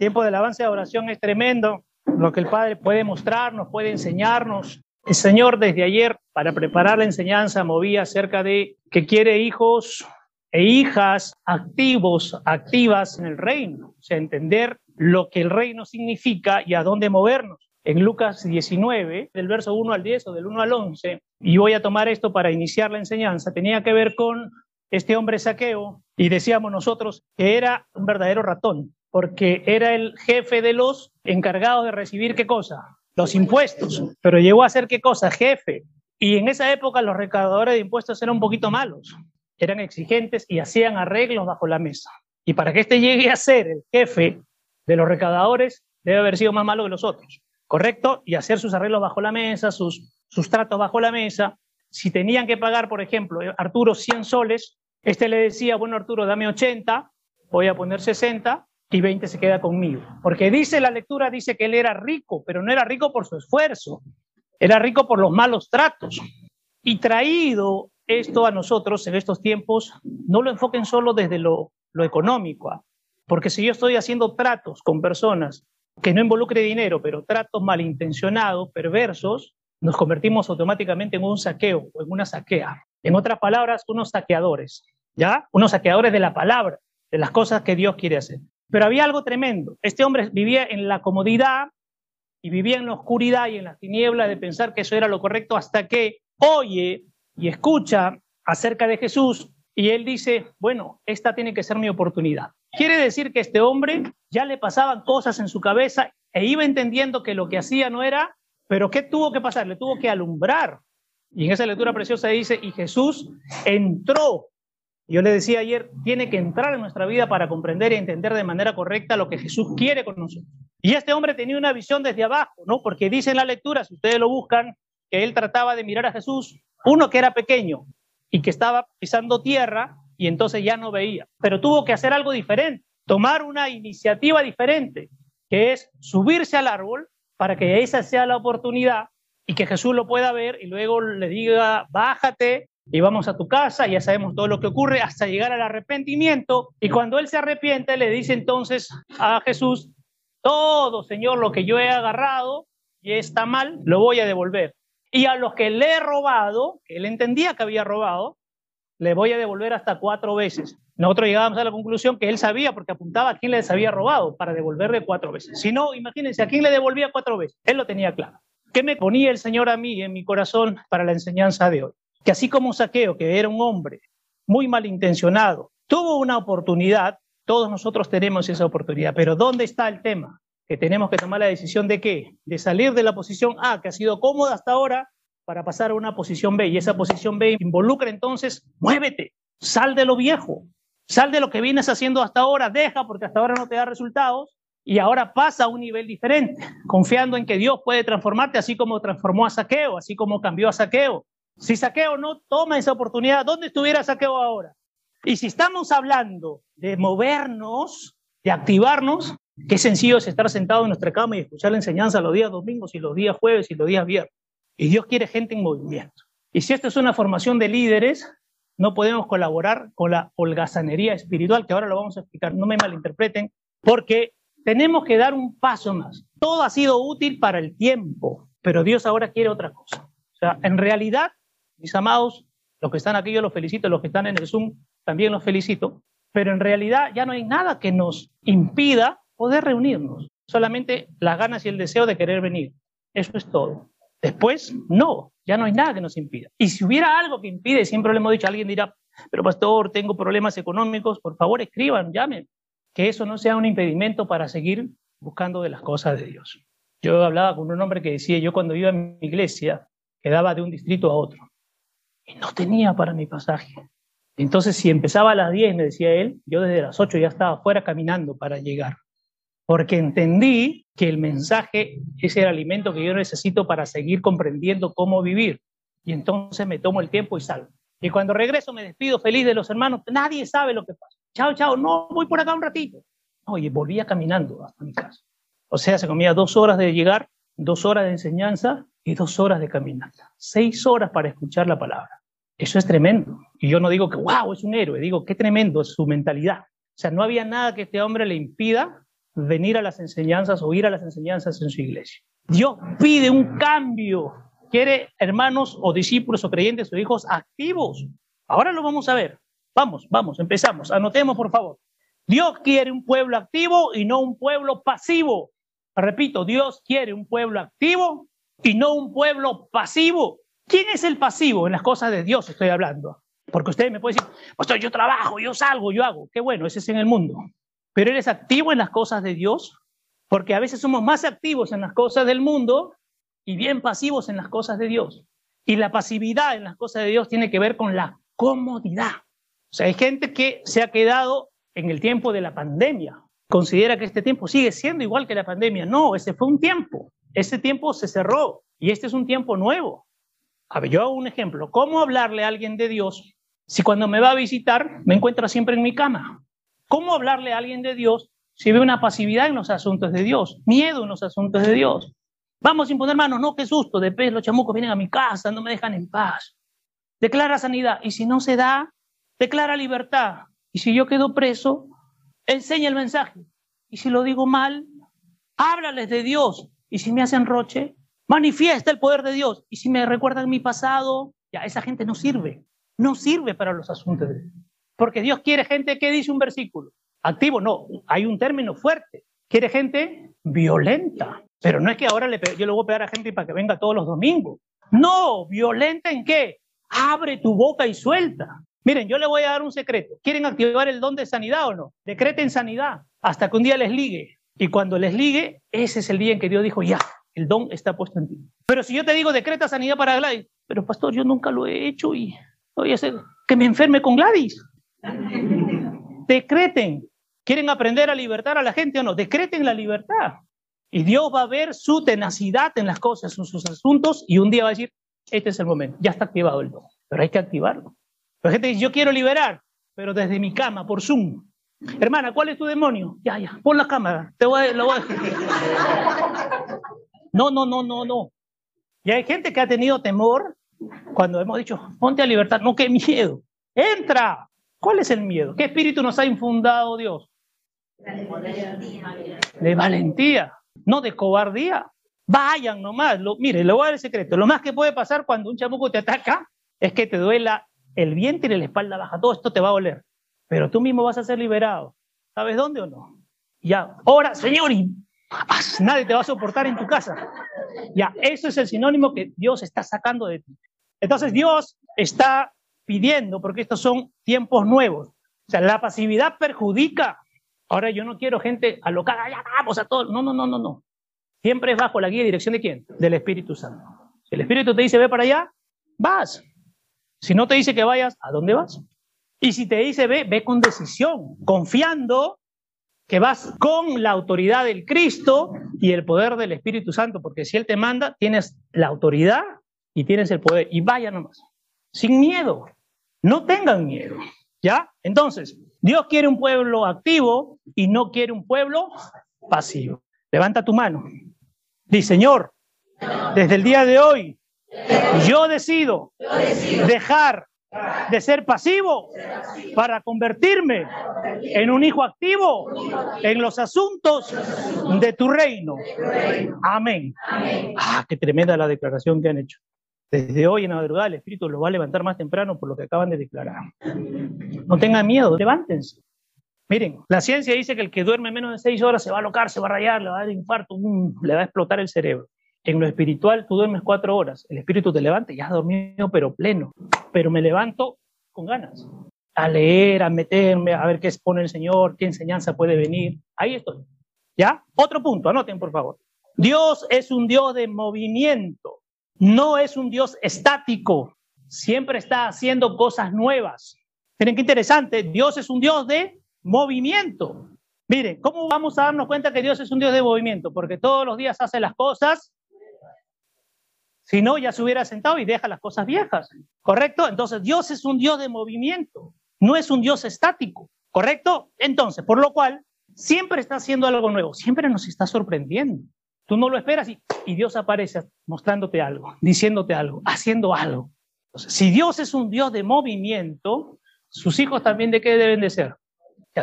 Tiempo de alabanza y oración es tremendo. Lo que el Padre puede mostrarnos, puede enseñarnos. El Señor desde ayer, para preparar la enseñanza, movía acerca de que quiere hijos e hijas activos, activas en el reino. O sea, entender lo que el reino significa y a dónde movernos. En Lucas 19, del verso 1 al 10 o del 1 al 11, y voy a tomar esto para iniciar la enseñanza, tenía que ver con este hombre saqueo y decíamos nosotros que era un verdadero ratón porque era el jefe de los encargados de recibir qué cosa, los impuestos, pero llegó a ser qué cosa, jefe. Y en esa época los recaudadores de impuestos eran un poquito malos, eran exigentes y hacían arreglos bajo la mesa. Y para que éste llegue a ser el jefe de los recaudadores, debe haber sido más malo que los otros, ¿correcto? Y hacer sus arreglos bajo la mesa, sus, sus tratos bajo la mesa. Si tenían que pagar, por ejemplo, Arturo 100 soles, este le decía, bueno, Arturo, dame 80, voy a poner 60, y 20 se queda conmigo. Porque dice la lectura, dice que él era rico, pero no era rico por su esfuerzo, era rico por los malos tratos. Y traído esto a nosotros en estos tiempos, no lo enfoquen solo desde lo, económico, ¿ah? porque si yo estoy haciendo tratos con personas que no involucre dinero, pero tratos malintencionados, perversos, nos convertimos automáticamente en un saqueo o en una saquea. En otras palabras, unos saqueadores, ¿ya? Unos saqueadores de la palabra, de las cosas que Dios quiere hacer. Pero había algo tremendo. Este hombre vivía en la comodidad y vivía en la oscuridad y en las tinieblas de pensar que eso era lo correcto hasta que oye y escucha acerca de Jesús y él dice, bueno, esta tiene que ser mi oportunidad. Quiere decir que este hombre ya le pasaban cosas en su cabeza e iba entendiendo que lo que hacía no era, pero ¿qué tuvo que pasar? Le tuvo que alumbrar. Y en esa lectura preciosa dice, y Jesús entró yo le decía ayer, tiene que entrar en nuestra vida para comprender y entender de manera correcta lo que Jesús quiere con nosotros. Y este hombre tenía una visión desde abajo, ¿no? Porque dice en la lectura, si ustedes lo buscan, que él trataba de mirar a Jesús, uno que era pequeño y que estaba pisando tierra y entonces ya no veía, pero tuvo que hacer algo diferente, tomar una iniciativa diferente, que es subirse al árbol para que esa sea la oportunidad y que Jesús lo pueda ver y luego le diga, bájate y vamos a tu casa, ya sabemos todo lo que ocurre hasta llegar al arrepentimiento. Y cuando él se arrepiente, le dice entonces a Jesús, todo, Señor, lo que yo he agarrado y está mal, lo voy a devolver. Y a los que le he robado, que él entendía que había robado, le voy a devolver hasta cuatro veces. Nosotros llegábamos a la conclusión que él sabía, porque apuntaba a quién les había robado, para devolverle cuatro veces. Si no, imagínense, ¿a quién le devolvía cuatro veces? Él lo tenía claro. ¿Qué me ponía el Señor a mí en mi corazón para la enseñanza de hoy? Que así como Saqueo, que era un hombre muy malintencionado, tuvo una oportunidad, todos nosotros tenemos esa oportunidad, pero ¿dónde está el tema? Que tenemos que tomar la decisión de qué? De salir de la posición A, que ha sido cómoda hasta ahora, para pasar a una posición B. Y esa posición B involucra entonces, muévete, sal de lo viejo, sal de lo que vienes haciendo hasta ahora, deja porque hasta ahora no te da resultados y ahora pasa a un nivel diferente, confiando en que Dios puede transformarte así como transformó a Saqueo, así como cambió a Saqueo, si Saqueo no toma esa oportunidad, ¿dónde estuviera Saqueo ahora? Y si estamos hablando de movernos, de activarnos, qué sencillo es estar sentado en nuestra cama y escuchar la enseñanza los días domingos y los días jueves y los días viernes. Y Dios quiere gente en movimiento. Y si esto es una formación de líderes, no podemos colaborar con la holgazanería espiritual, que ahora lo vamos a explicar, no me malinterpreten, porque tenemos que dar un paso más. Todo ha sido útil para el tiempo, pero Dios ahora quiere otra cosa. O sea, en realidad mis amados, los que están aquí yo los felicito, los que están en el Zoom también los felicito, pero en realidad ya no hay nada que nos impida poder reunirnos, solamente las ganas y el deseo de querer venir. Eso es todo. Después, no, ya no hay nada que nos impida. Y si hubiera algo que impide, siempre le hemos dicho, alguien dirá, pero pastor, tengo problemas económicos, por favor escriban, llamen, que eso no sea un impedimento para seguir buscando de las cosas de Dios. Yo hablaba con un hombre que decía, yo cuando iba a mi iglesia, quedaba de un distrito a otro no tenía para mi pasaje. Entonces, si empezaba a las 10, me decía él, yo desde las 8 ya estaba fuera caminando para llegar, porque entendí que el mensaje es el alimento que yo necesito para seguir comprendiendo cómo vivir. Y entonces me tomo el tiempo y salgo. Y cuando regreso me despido feliz de los hermanos, nadie sabe lo que pasa. Chao, chao, no, voy por acá un ratito. Oye, volvía caminando hasta mi casa. O sea, se comía dos horas de llegar, dos horas de enseñanza y dos horas de caminata. Seis horas para escuchar la palabra. Eso es tremendo. Y yo no digo que, wow, es un héroe, digo, qué tremendo es su mentalidad. O sea, no había nada que este hombre le impida venir a las enseñanzas o ir a las enseñanzas en su iglesia. Dios pide un cambio. Quiere hermanos o discípulos o creyentes o hijos activos. Ahora lo vamos a ver. Vamos, vamos, empezamos. Anotemos, por favor. Dios quiere un pueblo activo y no un pueblo pasivo. Repito, Dios quiere un pueblo activo y no un pueblo pasivo. ¿Quién es el pasivo en las cosas de Dios? Estoy hablando. Porque usted me puede decir, pastor, yo trabajo, yo salgo, yo hago. Qué bueno, ese es en el mundo. Pero eres activo en las cosas de Dios, porque a veces somos más activos en las cosas del mundo y bien pasivos en las cosas de Dios. Y la pasividad en las cosas de Dios tiene que ver con la comodidad. O sea, hay gente que se ha quedado en el tiempo de la pandemia. Considera que este tiempo sigue siendo igual que la pandemia. No, ese fue un tiempo. Ese tiempo se cerró y este es un tiempo nuevo. A ver, yo hago un ejemplo. ¿Cómo hablarle a alguien de Dios si cuando me va a visitar me encuentra siempre en mi cama? ¿Cómo hablarle a alguien de Dios si ve una pasividad en los asuntos de Dios, miedo en los asuntos de Dios? Vamos a imponer manos, no, qué susto, después los chamucos vienen a mi casa, no me dejan en paz. Declara sanidad, y si no se da, declara libertad. Y si yo quedo preso, enseña el mensaje. Y si lo digo mal, háblales de Dios. Y si me hacen roche, manifiesta el poder de Dios. Y si me recuerdan mi pasado, ya esa gente no sirve. No sirve para los asuntos de Dios. Porque Dios quiere gente que dice un versículo. Activo, no, hay un término fuerte. Quiere gente violenta. Pero no es que ahora le yo le voy a pegar a gente para que venga todos los domingos. No, violenta en qué? Abre tu boca y suelta. Miren, yo le voy a dar un secreto. ¿Quieren activar el don de sanidad o no? Decreten sanidad hasta que un día les ligue. Y cuando les ligue, ese es el día en que Dios dijo, ya, el don está puesto en ti. Pero si yo te digo, decreta sanidad para Gladys, pero pastor, yo nunca lo he hecho y voy a hacer que me enferme con Gladys. Decreten. ¿Quieren aprender a libertar a la gente o no? Decreten la libertad. Y Dios va a ver su tenacidad en las cosas, en sus asuntos, y un día va a decir, este es el momento, ya está activado el don, pero hay que activarlo. La gente dice, yo quiero liberar, pero desde mi cama, por Zoom. Hermana, ¿cuál es tu demonio? Ya, ya, pon la cámara, te voy, lo voy a... No, no, no, no, no. Y hay gente que ha tenido temor cuando hemos dicho, ponte a libertad. No, qué miedo. Entra, ¿Cuál es el miedo? ¿Qué espíritu nos ha infundado Dios? De valentía, no de cobardía. Vayan nomás. Mire, le voy a dar el secreto. Lo más que puede pasar cuando un chamuco te ataca es que te duela el vientre y la espalda baja. Todo esto te va a doler. Pero tú mismo vas a ser liberado. ¿Sabes dónde o no? Ya. Ahora, Señor, nadie te va a soportar en tu casa. Ya, eso es el sinónimo que Dios está sacando de ti. Entonces Dios está pidiendo, porque estos son tiempos nuevos. O sea, la pasividad perjudica. Ahora yo no quiero gente alocada, ya vamos a todos. No, no, no, no, no. Siempre es bajo la guía y dirección de quién? Del Espíritu Santo. Si el Espíritu te dice ve para allá, vas. Si no te dice que vayas, ¿a dónde vas? Y si te dice ve, ve con decisión, confiando que vas con la autoridad del Cristo y el poder del Espíritu Santo, porque si Él te manda, tienes la autoridad y tienes el poder. Y vaya nomás, sin miedo. No tengan miedo, ¿ya? Entonces, Dios quiere un pueblo activo y no quiere un pueblo pasivo. Levanta tu mano. Dice, Señor, desde el día de hoy, yo decido dejar de ser pasivo para convertirme en un hijo activo en los asuntos de tu reino. Amén. Ah, qué tremenda la declaración que han hecho. Desde hoy en la madrugada el Espíritu los va a levantar más temprano por lo que acaban de declarar. No tengan miedo, levántense. Miren, la ciencia dice que el que duerme menos de seis horas se va a alocar, se va a rayar, le va a dar infarto, le va a explotar el cerebro. En lo espiritual tú duermes cuatro horas, el espíritu te levanta, ya has dormido pero pleno, pero me levanto con ganas, a leer, a meterme, a ver qué expone el Señor, qué enseñanza puede venir. Ahí estoy. ¿Ya? Otro punto, anoten por favor. Dios es un Dios de movimiento no es un Dios estático, siempre está haciendo cosas nuevas. Miren qué interesante, Dios es un Dios de movimiento. Miren, ¿cómo vamos a darnos cuenta que Dios es un Dios de movimiento? Porque todos los días hace las cosas, si no, ya se hubiera sentado y deja las cosas viejas, ¿correcto? Entonces, Dios es un Dios de movimiento, no es un Dios estático, ¿correcto? Entonces, por lo cual, siempre está haciendo algo nuevo, siempre nos está sorprendiendo. Tú no lo esperas y, Dios aparece mostrándote algo, diciéndote algo, haciendo algo. si Dios es un Dios de movimiento, sus hijos también de qué deben de ser.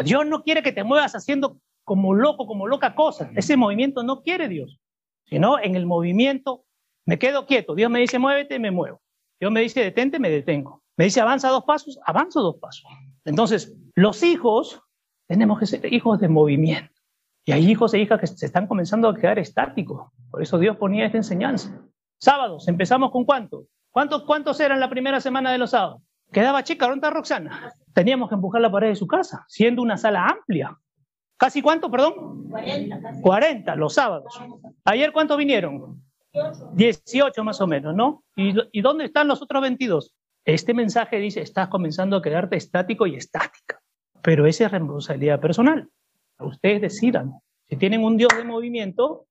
Dios no quiere que te muevas haciendo como loco, como loca cosa. Ese movimiento no quiere Dios, sino en el movimiento me quedo quieto. Dios me dice muévete, me muevo. Dios me dice detente, me detengo. Me dice avanza dos pasos, avanzo dos pasos. Entonces, los hijos tenemos que ser hijos de movimiento. Y hay hijos e hijas que se están comenzando a quedar estáticos. Por eso Dios ponía esta enseñanza. Sábados, empezamos con cuánto? ¿Cuántos, cuántos eran la primera semana de los sábados? Quedaba chica, ¿dónde está Roxana? Teníamos que empujar la pared de su casa, siendo una sala amplia. ¿Casi cuánto, perdón? 40. 40 los sábados. ¿Ayer cuántos vinieron? 18 más o menos, ¿no? ¿Y, ¿Y dónde están los otros 22? Este mensaje dice, estás comenzando a quedarte estático y estática. Pero esa es responsabilidad personal. Ustedes decidan. Si tienen un Dios de movimiento,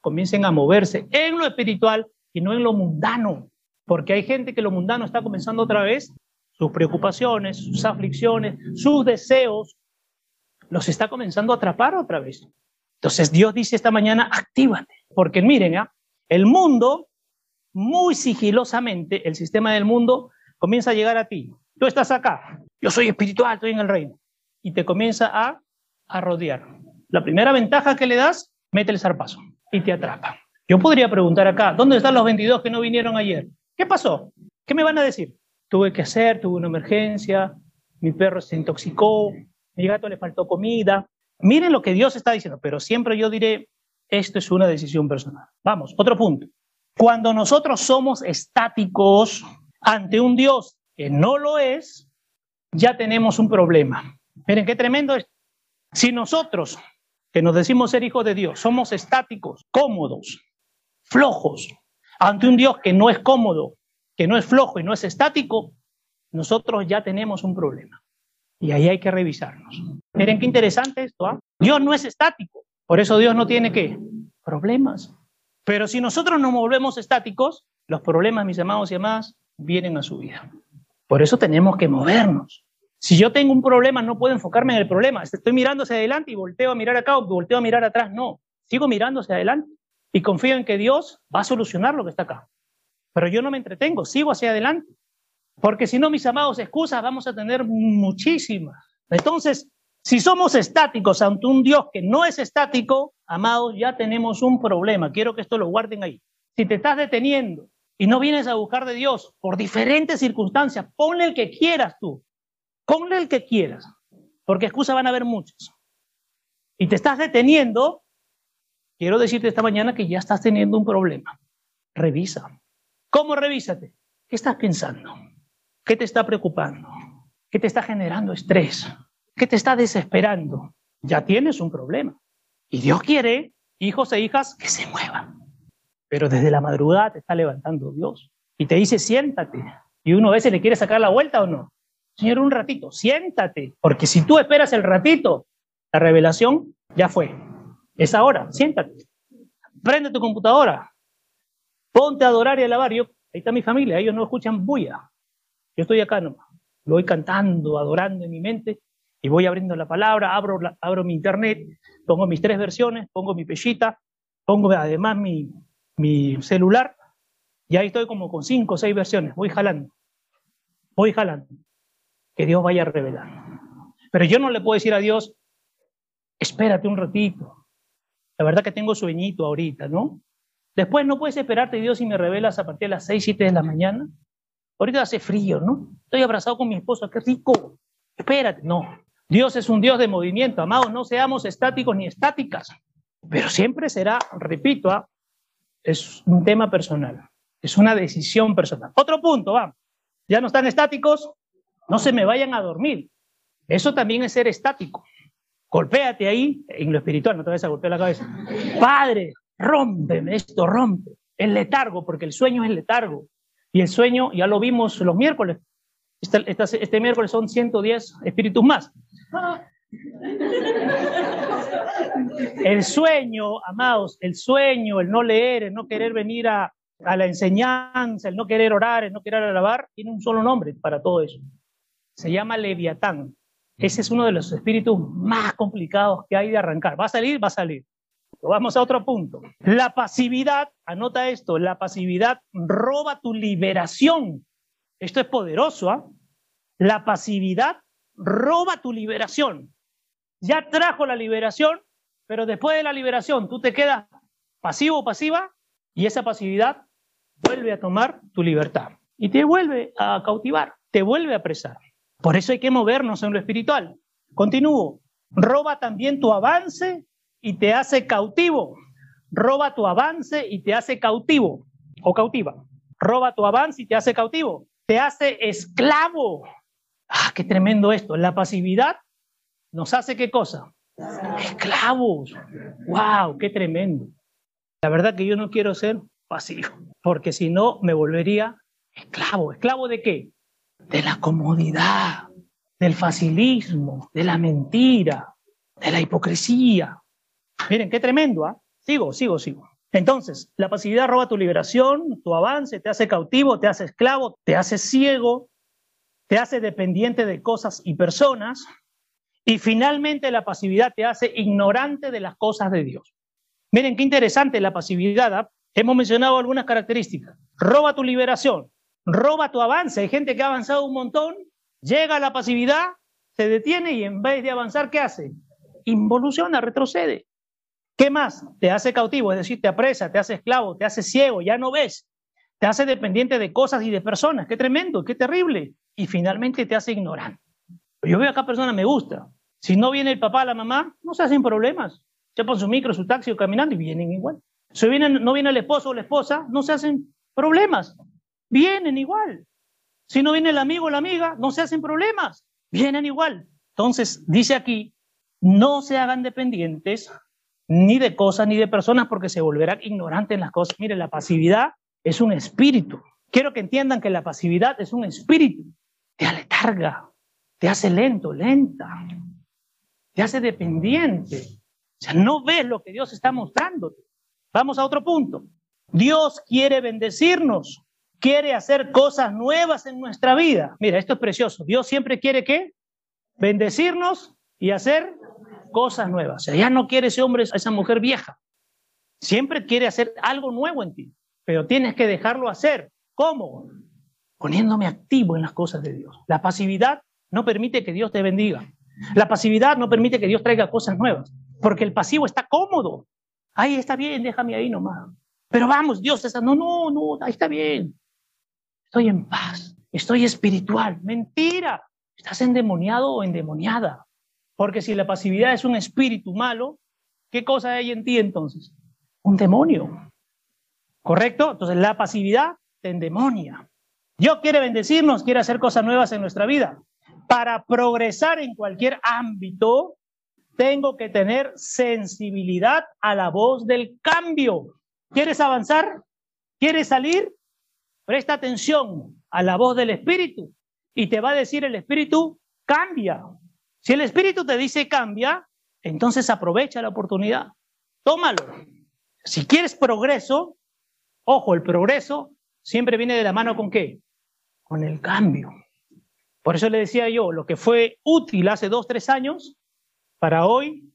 comiencen a moverse en lo espiritual y no en lo mundano. Porque hay gente que lo mundano está comenzando otra vez, sus preocupaciones, sus aflicciones, sus deseos, los está comenzando a atrapar otra vez. Entonces Dios dice esta mañana, actívate. Porque miren, ¿eh? El mundo, muy sigilosamente, el sistema del mundo comienza a llegar a ti. Tú estás acá, yo soy espiritual, estoy en el reino. Y te comienza a a rodear. La primera ventaja que le das, mete el zarpazo y te atrapa. Yo podría preguntar acá, ¿dónde están los 22 que no vinieron ayer? ¿Qué pasó? ¿Qué me van a decir? Tuve que hacer, tuve una emergencia, mi perro se intoxicó, mi gato le faltó comida. Miren lo que Dios está diciendo, pero siempre yo diré, esto es una decisión personal. Vamos, otro punto. Cuando nosotros somos estáticos ante un Dios que no lo es, ya tenemos un problema. Miren qué tremendo es. Si nosotros, que nos decimos ser hijos de Dios, somos estáticos, cómodos, flojos, ante un Dios que no es cómodo, que no es flojo y no es estático, nosotros ya tenemos un problema. Y ahí hay que revisarnos. Miren qué interesante esto. ¿ah? Dios no es estático. Por eso Dios no tiene qué? Problemas. Pero si nosotros nos volvemos estáticos, los problemas, mis amados y amadas, vienen a su vida. Por eso tenemos que movernos. Si yo tengo un problema, no puedo enfocarme en el problema. Estoy mirando adelante y volteo a mirar acá o volteo a mirar atrás. No, sigo mirando hacia adelante y confío en que Dios va a solucionar lo que está acá. Pero yo no me entretengo, sigo hacia adelante. Porque si no, mis amados, excusas vamos a tener muchísimas. Entonces, si somos estáticos ante un Dios que no es estático, amados, ya tenemos un problema. Quiero que esto lo guarden ahí. Si te estás deteniendo y no vienes a buscar de Dios por diferentes circunstancias, ponle el que quieras tú. Ponle el que quieras, porque excusas van a haber muchas. Y te estás deteniendo, quiero decirte esta mañana que ya estás teniendo un problema. Revisa. ¿Cómo revísate? ¿Qué estás pensando? ¿Qué te está preocupando? ¿Qué te está generando estrés? ¿Qué te está desesperando? Ya tienes un problema. Y Dios quiere, hijos e hijas, que se muevan. Pero desde la madrugada te está levantando Dios y te dice, siéntate. Y uno a veces le quiere sacar la vuelta o no. Señor, un ratito, siéntate, porque si tú esperas el ratito, la revelación ya fue. Es ahora, siéntate. Prende tu computadora, ponte a adorar y a alabar. Yo, ahí está mi familia, ellos no escuchan bulla. Yo estoy acá nomás. Lo voy cantando, adorando en mi mente y voy abriendo la palabra, abro, abro mi internet, pongo mis tres versiones, pongo mi pellita, pongo además mi, celular y ahí estoy como con cinco o seis versiones. Voy jalando, voy jalando que Dios vaya a revelar. Pero yo no le puedo decir a Dios, espérate un ratito. La verdad que tengo sueñito ahorita, ¿no? Después no puedes esperarte, Dios, si me revelas a partir de las 6, 7 de la mañana. Ahorita hace frío, ¿no? Estoy abrazado con mi esposa, qué rico. Espérate, no. Dios es un Dios de movimiento, amados, no seamos estáticos ni estáticas. Pero siempre será, repito, ¿ah? es un tema personal, es una decisión personal. Otro punto, vamos. Ya no están estáticos, no se me vayan a dormir. Eso también es ser estático. Golpéate ahí en lo espiritual, no te vayas a golpear la cabeza. Padre, rómpeme esto, rompe. El letargo, porque el sueño es letargo. Y el sueño, ya lo vimos los miércoles. Este, este miércoles son 110 espíritus más. El sueño, amados, el sueño, el no leer, el no querer venir a, a la enseñanza, el no querer orar, el no querer alabar, tiene un solo nombre para todo eso se llama Leviatán. Ese es uno de los espíritus más complicados que hay de arrancar. ¿Va a salir? Va a salir. Vamos a otro punto. La pasividad, anota esto, la pasividad roba tu liberación. Esto es poderoso, ¿ah? La pasividad roba tu liberación. Ya trajo la liberación, Pero después de la liberación, tú te quedas pasivo o pasiva y esa pasividad vuelve a tomar tu libertad y te vuelve a cautivar, te vuelve a apresar. Por eso hay que movernos en lo espiritual. Continúo. Roba también tu avance y te hace cautivo. Roba tu avance y te hace cautivo o cautiva. Roba tu avance y te hace cautivo. Hace esclavo. Ah, qué tremendo esto. La pasividad nos hace qué cosa? Esclavos. Wow, qué tremendo. La verdad que yo no quiero ser pasivo, porque si no me volvería esclavo. ¿Esclavo de qué? De la comodidad, del facilismo, de la mentira, de la hipocresía. Miren, qué tremendo, ¿ah? Sigo, sigo, sigo. Entonces, la pasividad roba tu liberación, tu avance, te hace cautivo, te hace esclavo, te hace ciego, te hace dependiente de cosas y personas, y finalmente la pasividad te hace ignorante de las cosas de Dios. Miren qué interesante la pasividad. ¿ah? Hemos mencionado algunas características. Roba tu liberación, roba tu avance. Hay gente que ha avanzado un montón, llega a la pasividad, se detiene y en vez de avanzar, ¿qué hace? Involuciona, retrocede. ¿Qué más? Te hace cautivo, es decir, te apresa, te hace esclavo, te hace ciego, ya no ves. Te hace dependiente de cosas y de personas. Qué tremendo, qué terrible. Y finalmente te hace ignorante. Yo veo acá personas, me gusta. Si no viene el papá, la mamá, no se hacen problemas. Chapan su micro, su taxi o caminando y vienen igual. Si no viene el esposo o la esposa, no se hacen problemas. Vienen igual. Si no viene el amigo o la amiga, no se hacen problemas. Vienen igual. Entonces, dice aquí, no se hagan dependientes ni de cosas ni de personas porque se volverán ignorantes en las cosas. Mire, la pasividad es un espíritu. Quiero que entiendan que la pasividad es un espíritu. Te aletarga, te hace lento, lenta, te hace dependiente. O sea, no ves lo que Dios está mostrándote. Vamos a otro punto. Dios quiere bendecirnos, quiere hacer cosas nuevas en nuestra vida. Mira, esto es precioso. Dios siempre quiere qué? Bendecirnos y hacer cosas nuevas. O sea, ya no quiere ese hombre, esa mujer vieja. Siempre quiere hacer algo nuevo en ti, pero tienes que dejarlo hacer. ¿Cómo? Poniéndome activo en las cosas de Dios. La pasividad no permite que Dios te bendiga. La pasividad no permite que Dios traiga cosas nuevas, porque el pasivo está cómodo. Ahí está bien, déjame ahí nomás. Pero vamos, Dios, esa, no, no, no, ahí está bien. Estoy en paz, estoy espiritual. Mentira, estás endemoniado o endemoniada. Porque si la pasividad es un espíritu malo, ¿qué cosa hay en ti entonces? Un demonio. ¿Correcto? Entonces la pasividad te endemonia. Dios quiere bendecirnos, quiere hacer cosas nuevas en nuestra vida para progresar en cualquier ámbito, tengo que tener sensibilidad a la voz del cambio. ¿Quieres avanzar? ¿Quieres salir? Presta atención a la voz del Espíritu y te va a decir el Espíritu, cambia. Si el Espíritu te dice cambia, entonces aprovecha la oportunidad. Tómalo. Si quieres progreso, ojo, el progreso siempre viene de la mano con qué? Con el cambio. Por eso le decía yo, lo que fue útil hace dos, tres años, para hoy,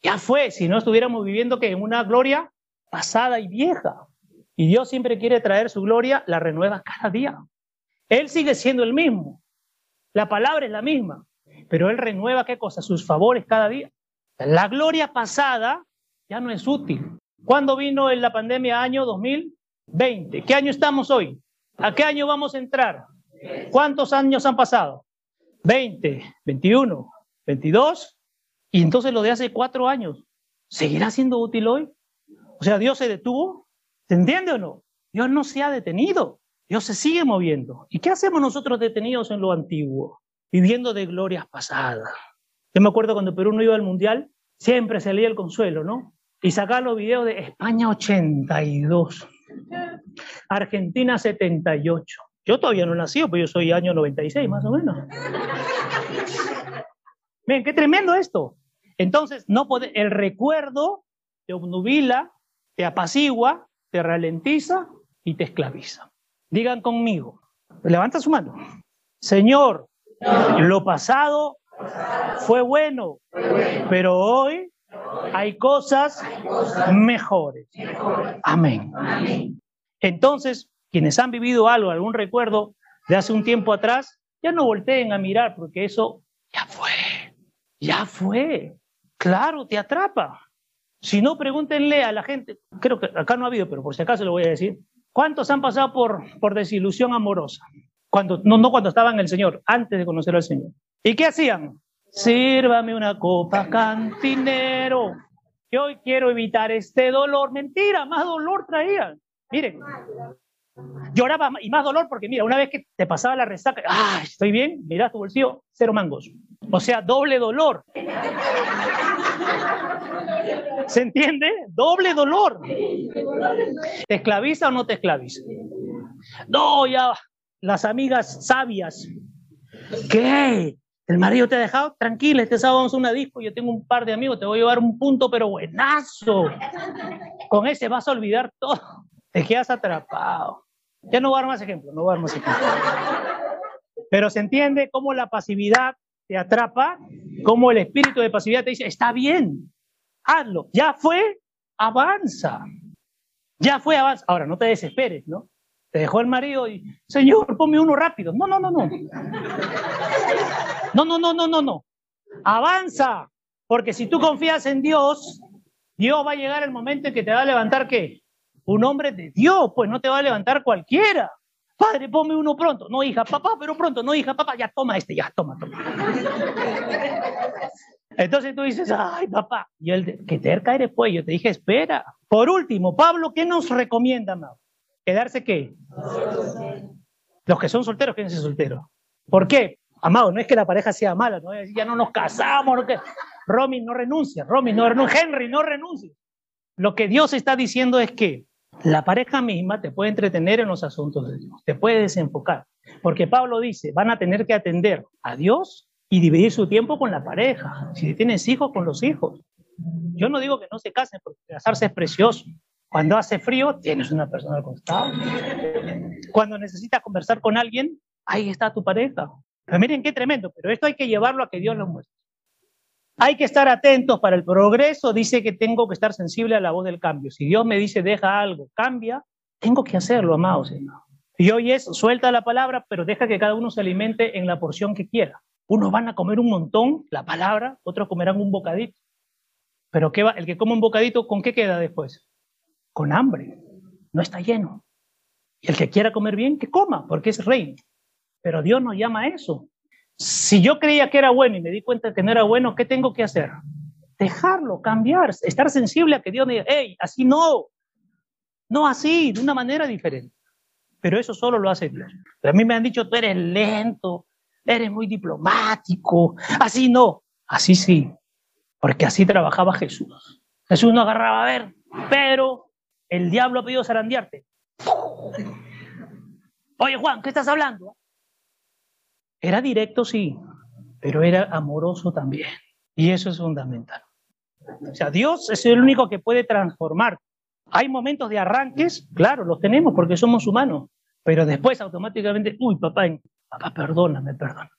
ya fue, si no estuviéramos viviendo que en una gloria pasada y vieja. Y Dios siempre quiere traer su gloria, la renueva cada día. Él sigue siendo el mismo. La palabra es la misma, pero Él renueva qué cosa? Sus favores cada día. La gloria pasada ya no es útil. ¿Cuándo vino en la pandemia? Año 2020. ¿Qué año estamos hoy? ¿A qué año vamos a entrar? ¿Cuántos años han pasado? 20, 21, 22. Y entonces lo de hace cuatro años, ¿seguirá siendo útil hoy? O sea, Dios se detuvo. ¿Se entiende o no? Dios no se ha detenido. Dios se sigue moviendo. ¿Y qué hacemos nosotros detenidos en lo antiguo? Viviendo de glorias pasadas. Yo me acuerdo cuando Perú no iba al Mundial, siempre se leía el consuelo, ¿no? Y sacaba los videos de España 82, Argentina 78, yo todavía no nací, pero yo soy año 96 más o menos. Miren, qué tremendo esto. Entonces, no puede, el recuerdo te obnubila, te apacigua, te ralentiza y te esclaviza. Digan conmigo, levanta su mano. Señor, lo pasado fue bueno, pero hoy hay cosas mejores. Amén. Entonces, quienes han vivido algo, algún recuerdo de hace un tiempo atrás, ya no volteen a mirar porque eso ya fue, ya fue. Claro, te atrapa. Si no, pregúntenle a la gente, creo que acá no ha habido, pero por si acaso lo voy a decir, ¿cuántos han pasado por, por desilusión amorosa? Cuando, no, no cuando estaban el Señor, antes de conocer al Señor. ¿Y qué hacían? Sírvame una copa, cantinero. Yo hoy quiero evitar este dolor. Mentira, más dolor traían. Miren, lloraba y más dolor porque, mira, una vez que te pasaba la resaca, ¡ah, estoy bien! Mira tu bolsillo, cero mangos. O sea, doble dolor. ¿Se entiende? Doble dolor. ¿Te esclaviza o no te esclaviza? No, ya, las amigas sabias. ¿Qué? ¿El marido te ha dejado? Tranquila, este sábado vamos a una disco, yo tengo un par de amigos, te voy a llevar un punto, pero buenazo. Con ese vas a olvidar todo. Te quedas atrapado. Ya no voy a dar más ejemplos, no voy a dar más ejemplos. Pero se entiende cómo la pasividad te atrapa, cómo el espíritu de pasividad te dice, está bien, hazlo, ya fue, avanza. Ya fue, avanza. Ahora, no te desesperes, ¿no? Te dejó el marido y, Señor, ponme uno rápido. No, no, no, no. No, no, no, no, no, no. Avanza. Porque si tú confías en Dios, Dios va a llegar el momento en que te va a levantar qué? Un hombre de Dios, pues no te va a levantar cualquiera. Padre, ponme uno pronto. No, hija, papá, pero pronto. No, hija, papá, ya toma este, ya, toma, toma. Entonces tú dices, ay, papá, y él, que terca eres, pues, yo te dije, espera. Por último, Pablo, ¿qué nos recomienda, Mau? ¿Quedarse qué? Los que son solteros, quédense solteros. ¿Por qué? Amado, no es que la pareja sea mala, no ya no nos casamos, no que... Romy no renuncia, Romy no renuncia, Henry no renuncia. Lo que Dios está diciendo es que la pareja misma te puede entretener en los asuntos de Dios, te puede desenfocar. Porque Pablo dice, van a tener que atender a Dios y dividir su tiempo con la pareja. Si tienes hijos, con los hijos. Yo no digo que no se casen, porque casarse es precioso. Cuando hace frío, tienes una persona constante. Cuando necesitas conversar con alguien, ahí está tu pareja. Pero miren qué tremendo, pero esto hay que llevarlo a que Dios lo muestre. Hay que estar atentos para el progreso. Dice que tengo que estar sensible a la voz del cambio. Si Dios me dice deja algo, cambia, tengo que hacerlo, amado Señor. Y hoy es suelta la palabra, pero deja que cada uno se alimente en la porción que quiera. Unos van a comer un montón, la palabra, otros comerán un bocadito. Pero ¿qué va? el que come un bocadito, ¿con qué queda después? Con hambre, no está lleno. Y el que quiera comer bien, que coma, porque es rey. Pero Dios nos llama a eso. Si yo creía que era bueno y me di cuenta que no era bueno, ¿qué tengo que hacer? Dejarlo, cambiar, estar sensible a que Dios me diga, hey, así no, no así, de una manera diferente. Pero eso solo lo hace Dios. a mí me han dicho, tú eres lento, eres muy diplomático, así no, así sí, porque así trabajaba Jesús. Jesús no agarraba a ver, pero el diablo ha pedido zarandearte. Oye, Juan, ¿qué estás hablando? Era directo, sí, pero era amoroso también. Y eso es fundamental. O sea, Dios es el único que puede transformar. Hay momentos de arranques, claro, los tenemos porque somos humanos, pero después automáticamente, uy, papá, papá, perdóname, perdona.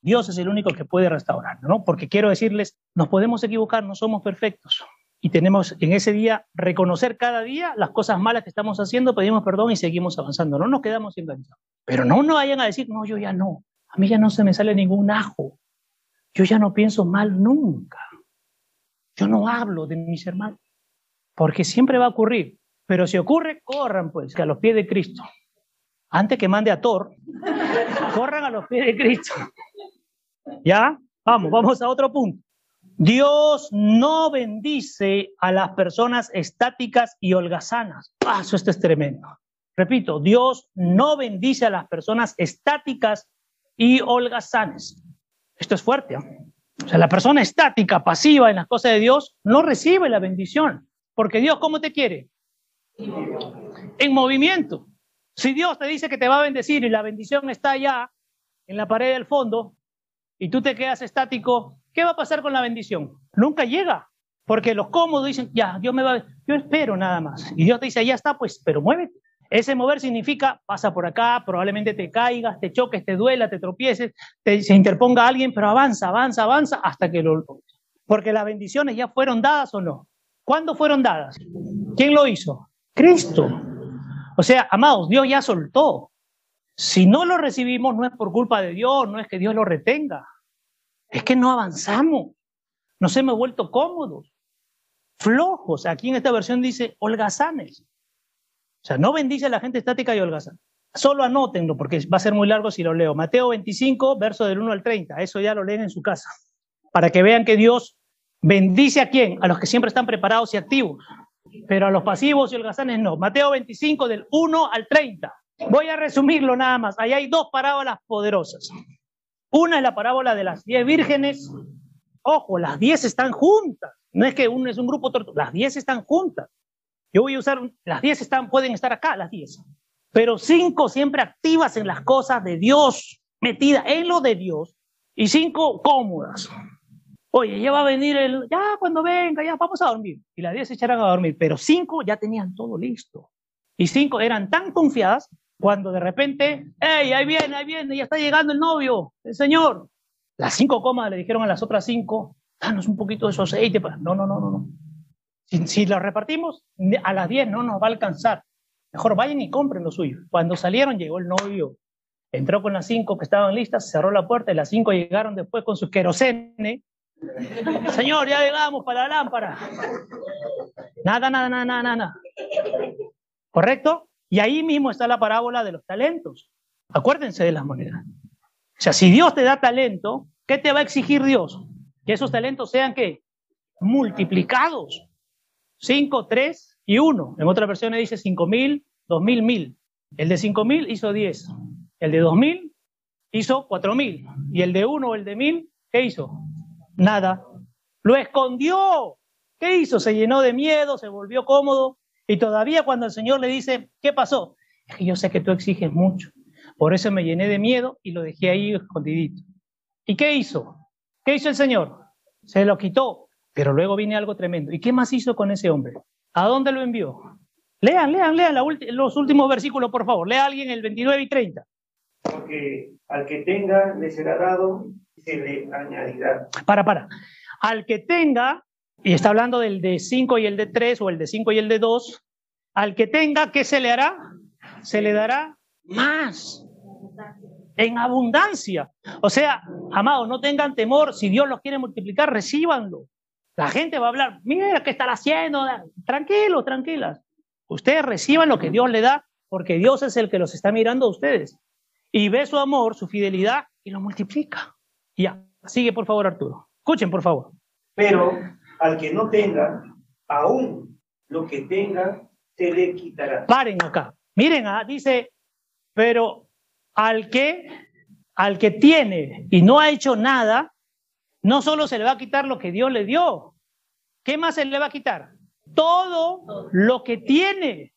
Dios es el único que puede restaurar, ¿no? Porque quiero decirles, nos podemos equivocar, no somos perfectos y tenemos en ese día reconocer cada día las cosas malas que estamos haciendo, pedimos perdón y seguimos avanzando. No nos quedamos enganchados. Pero no nos vayan a decir, no, yo ya no. A mí ya no se me sale ningún ajo. Yo ya no pienso mal nunca. Yo no hablo de mis hermanos. Porque siempre va a ocurrir. Pero si ocurre, corran pues, que a los pies de Cristo. Antes que mande a Thor, corran a los pies de Cristo. ¿Ya? Vamos, vamos a otro punto. Dios no bendice a las personas estáticas y holgazanas. Ah, eso esto es tremendo. Repito, Dios no bendice a las personas estáticas y holgazanas. Esto es fuerte. ¿eh? O sea, la persona estática, pasiva en las cosas de Dios, no recibe la bendición. Porque Dios, ¿cómo te quiere? En movimiento. Si Dios te dice que te va a bendecir y la bendición está allá, en la pared del fondo, y tú te quedas estático, ¿Qué va a pasar con la bendición? Nunca llega, porque los cómodos dicen, ya, Dios me va, yo espero nada más. Y Dios te dice, ya está, pues, pero muévete. Ese mover significa, pasa por acá, probablemente te caigas, te choques, te duela, te tropieces, se interponga alguien, pero avanza, avanza, avanza hasta que lo... Porque las bendiciones ya fueron dadas o no. ¿Cuándo fueron dadas? ¿Quién lo hizo? Cristo. O sea, amados, Dios ya soltó. Si no lo recibimos, no es por culpa de Dios, no es que Dios lo retenga. Es que no avanzamos. Nos hemos vuelto cómodos. flojos. Aquí en esta versión dice holgazanes. O sea, no bendice a la gente estática y holgazán. Solo anótenlo porque va a ser muy largo si lo leo. Mateo 25, verso del 1 al 30. Eso ya lo leen en su casa. Para que vean que Dios bendice a quién? A los que siempre están preparados y activos. Pero a los pasivos y holgazanes no. Mateo 25, del 1 al 30. Voy a resumirlo nada más. Ahí hay dos parábolas poderosas. Una es la parábola de las diez vírgenes. Ojo, las diez están juntas. No es que uno es un grupo, las diez están juntas. Yo voy a usar, las diez están, pueden estar acá, las diez. Pero cinco siempre activas en las cosas de Dios, metidas en lo de Dios, y cinco cómodas. Oye, ya va a venir el, ya cuando venga, ya vamos a dormir. Y las diez se echarán a dormir, pero cinco ya tenían todo listo. Y cinco eran tan confiadas cuando de repente, hey, ahí viene, ahí viene, ya está llegando el novio, el señor. Las cinco comas le dijeron a las otras cinco, danos un poquito de su aceite. No, no, no, no, no. Si, si repartimos, a las diez no nos va a alcanzar. Mejor vayan y compren lo suyo. Cuando salieron, llegó el novio. Entró con las cinco que estaban listas, cerró la puerta y las cinco llegaron después con su querosene. Señor, ya llegamos para la lámpara. Nada, nada, nada, nada, nada. ¿Correcto? Y ahí mismo está la parábola de los talentos. Acuérdense de las monedas. O sea, si Dios te da talento, ¿qué te va a exigir Dios? Que esos talentos sean qué? Multiplicados. Cinco, tres y uno. En otra versión dice cinco mil, dos mil, mil. El de cinco mil hizo diez. El de dos mil hizo cuatro mil. Y el de uno o el de mil, ¿qué hizo? Nada. Lo escondió. ¿Qué hizo? Se llenó de miedo, se volvió cómodo y todavía cuando el Señor le dice, ¿qué pasó? Es que yo sé que tú exiges mucho. Por eso me llené de miedo y lo dejé ahí escondidito. ¿Y qué hizo? ¿Qué hizo el Señor? Se lo quitó. Pero luego viene algo tremendo. ¿Y qué más hizo con ese hombre? ¿A dónde lo envió? Lean, lean, lean los últimos versículos, por favor. Lea alguien el 29 y 30. Porque al que tenga le será dado y se le añadirá. Para, para. Al que tenga y está hablando del de 5 y el de 3 o el de 5 y el de 2, al que tenga, ¿qué se le hará? Se le dará más. En abundancia. O sea, amados, no tengan temor. Si Dios los quiere multiplicar, recíbanlo. La gente va a hablar, mira, ¿qué están haciendo? Tranquilos, tranquilas. Ustedes reciban lo que Dios le da, porque Dios es el que los está mirando a ustedes. Y ve su amor, su fidelidad y lo multiplica. Ya, sigue por favor, Arturo. Escuchen, por favor. Pero al que no tenga, aún lo que tenga se le quitará. Paren acá. Miren, ah, dice, pero al que, al que tiene y no ha hecho nada, no solo se le va a quitar lo que Dios le dio, ¿qué más se le va a quitar? Todo lo que tiene.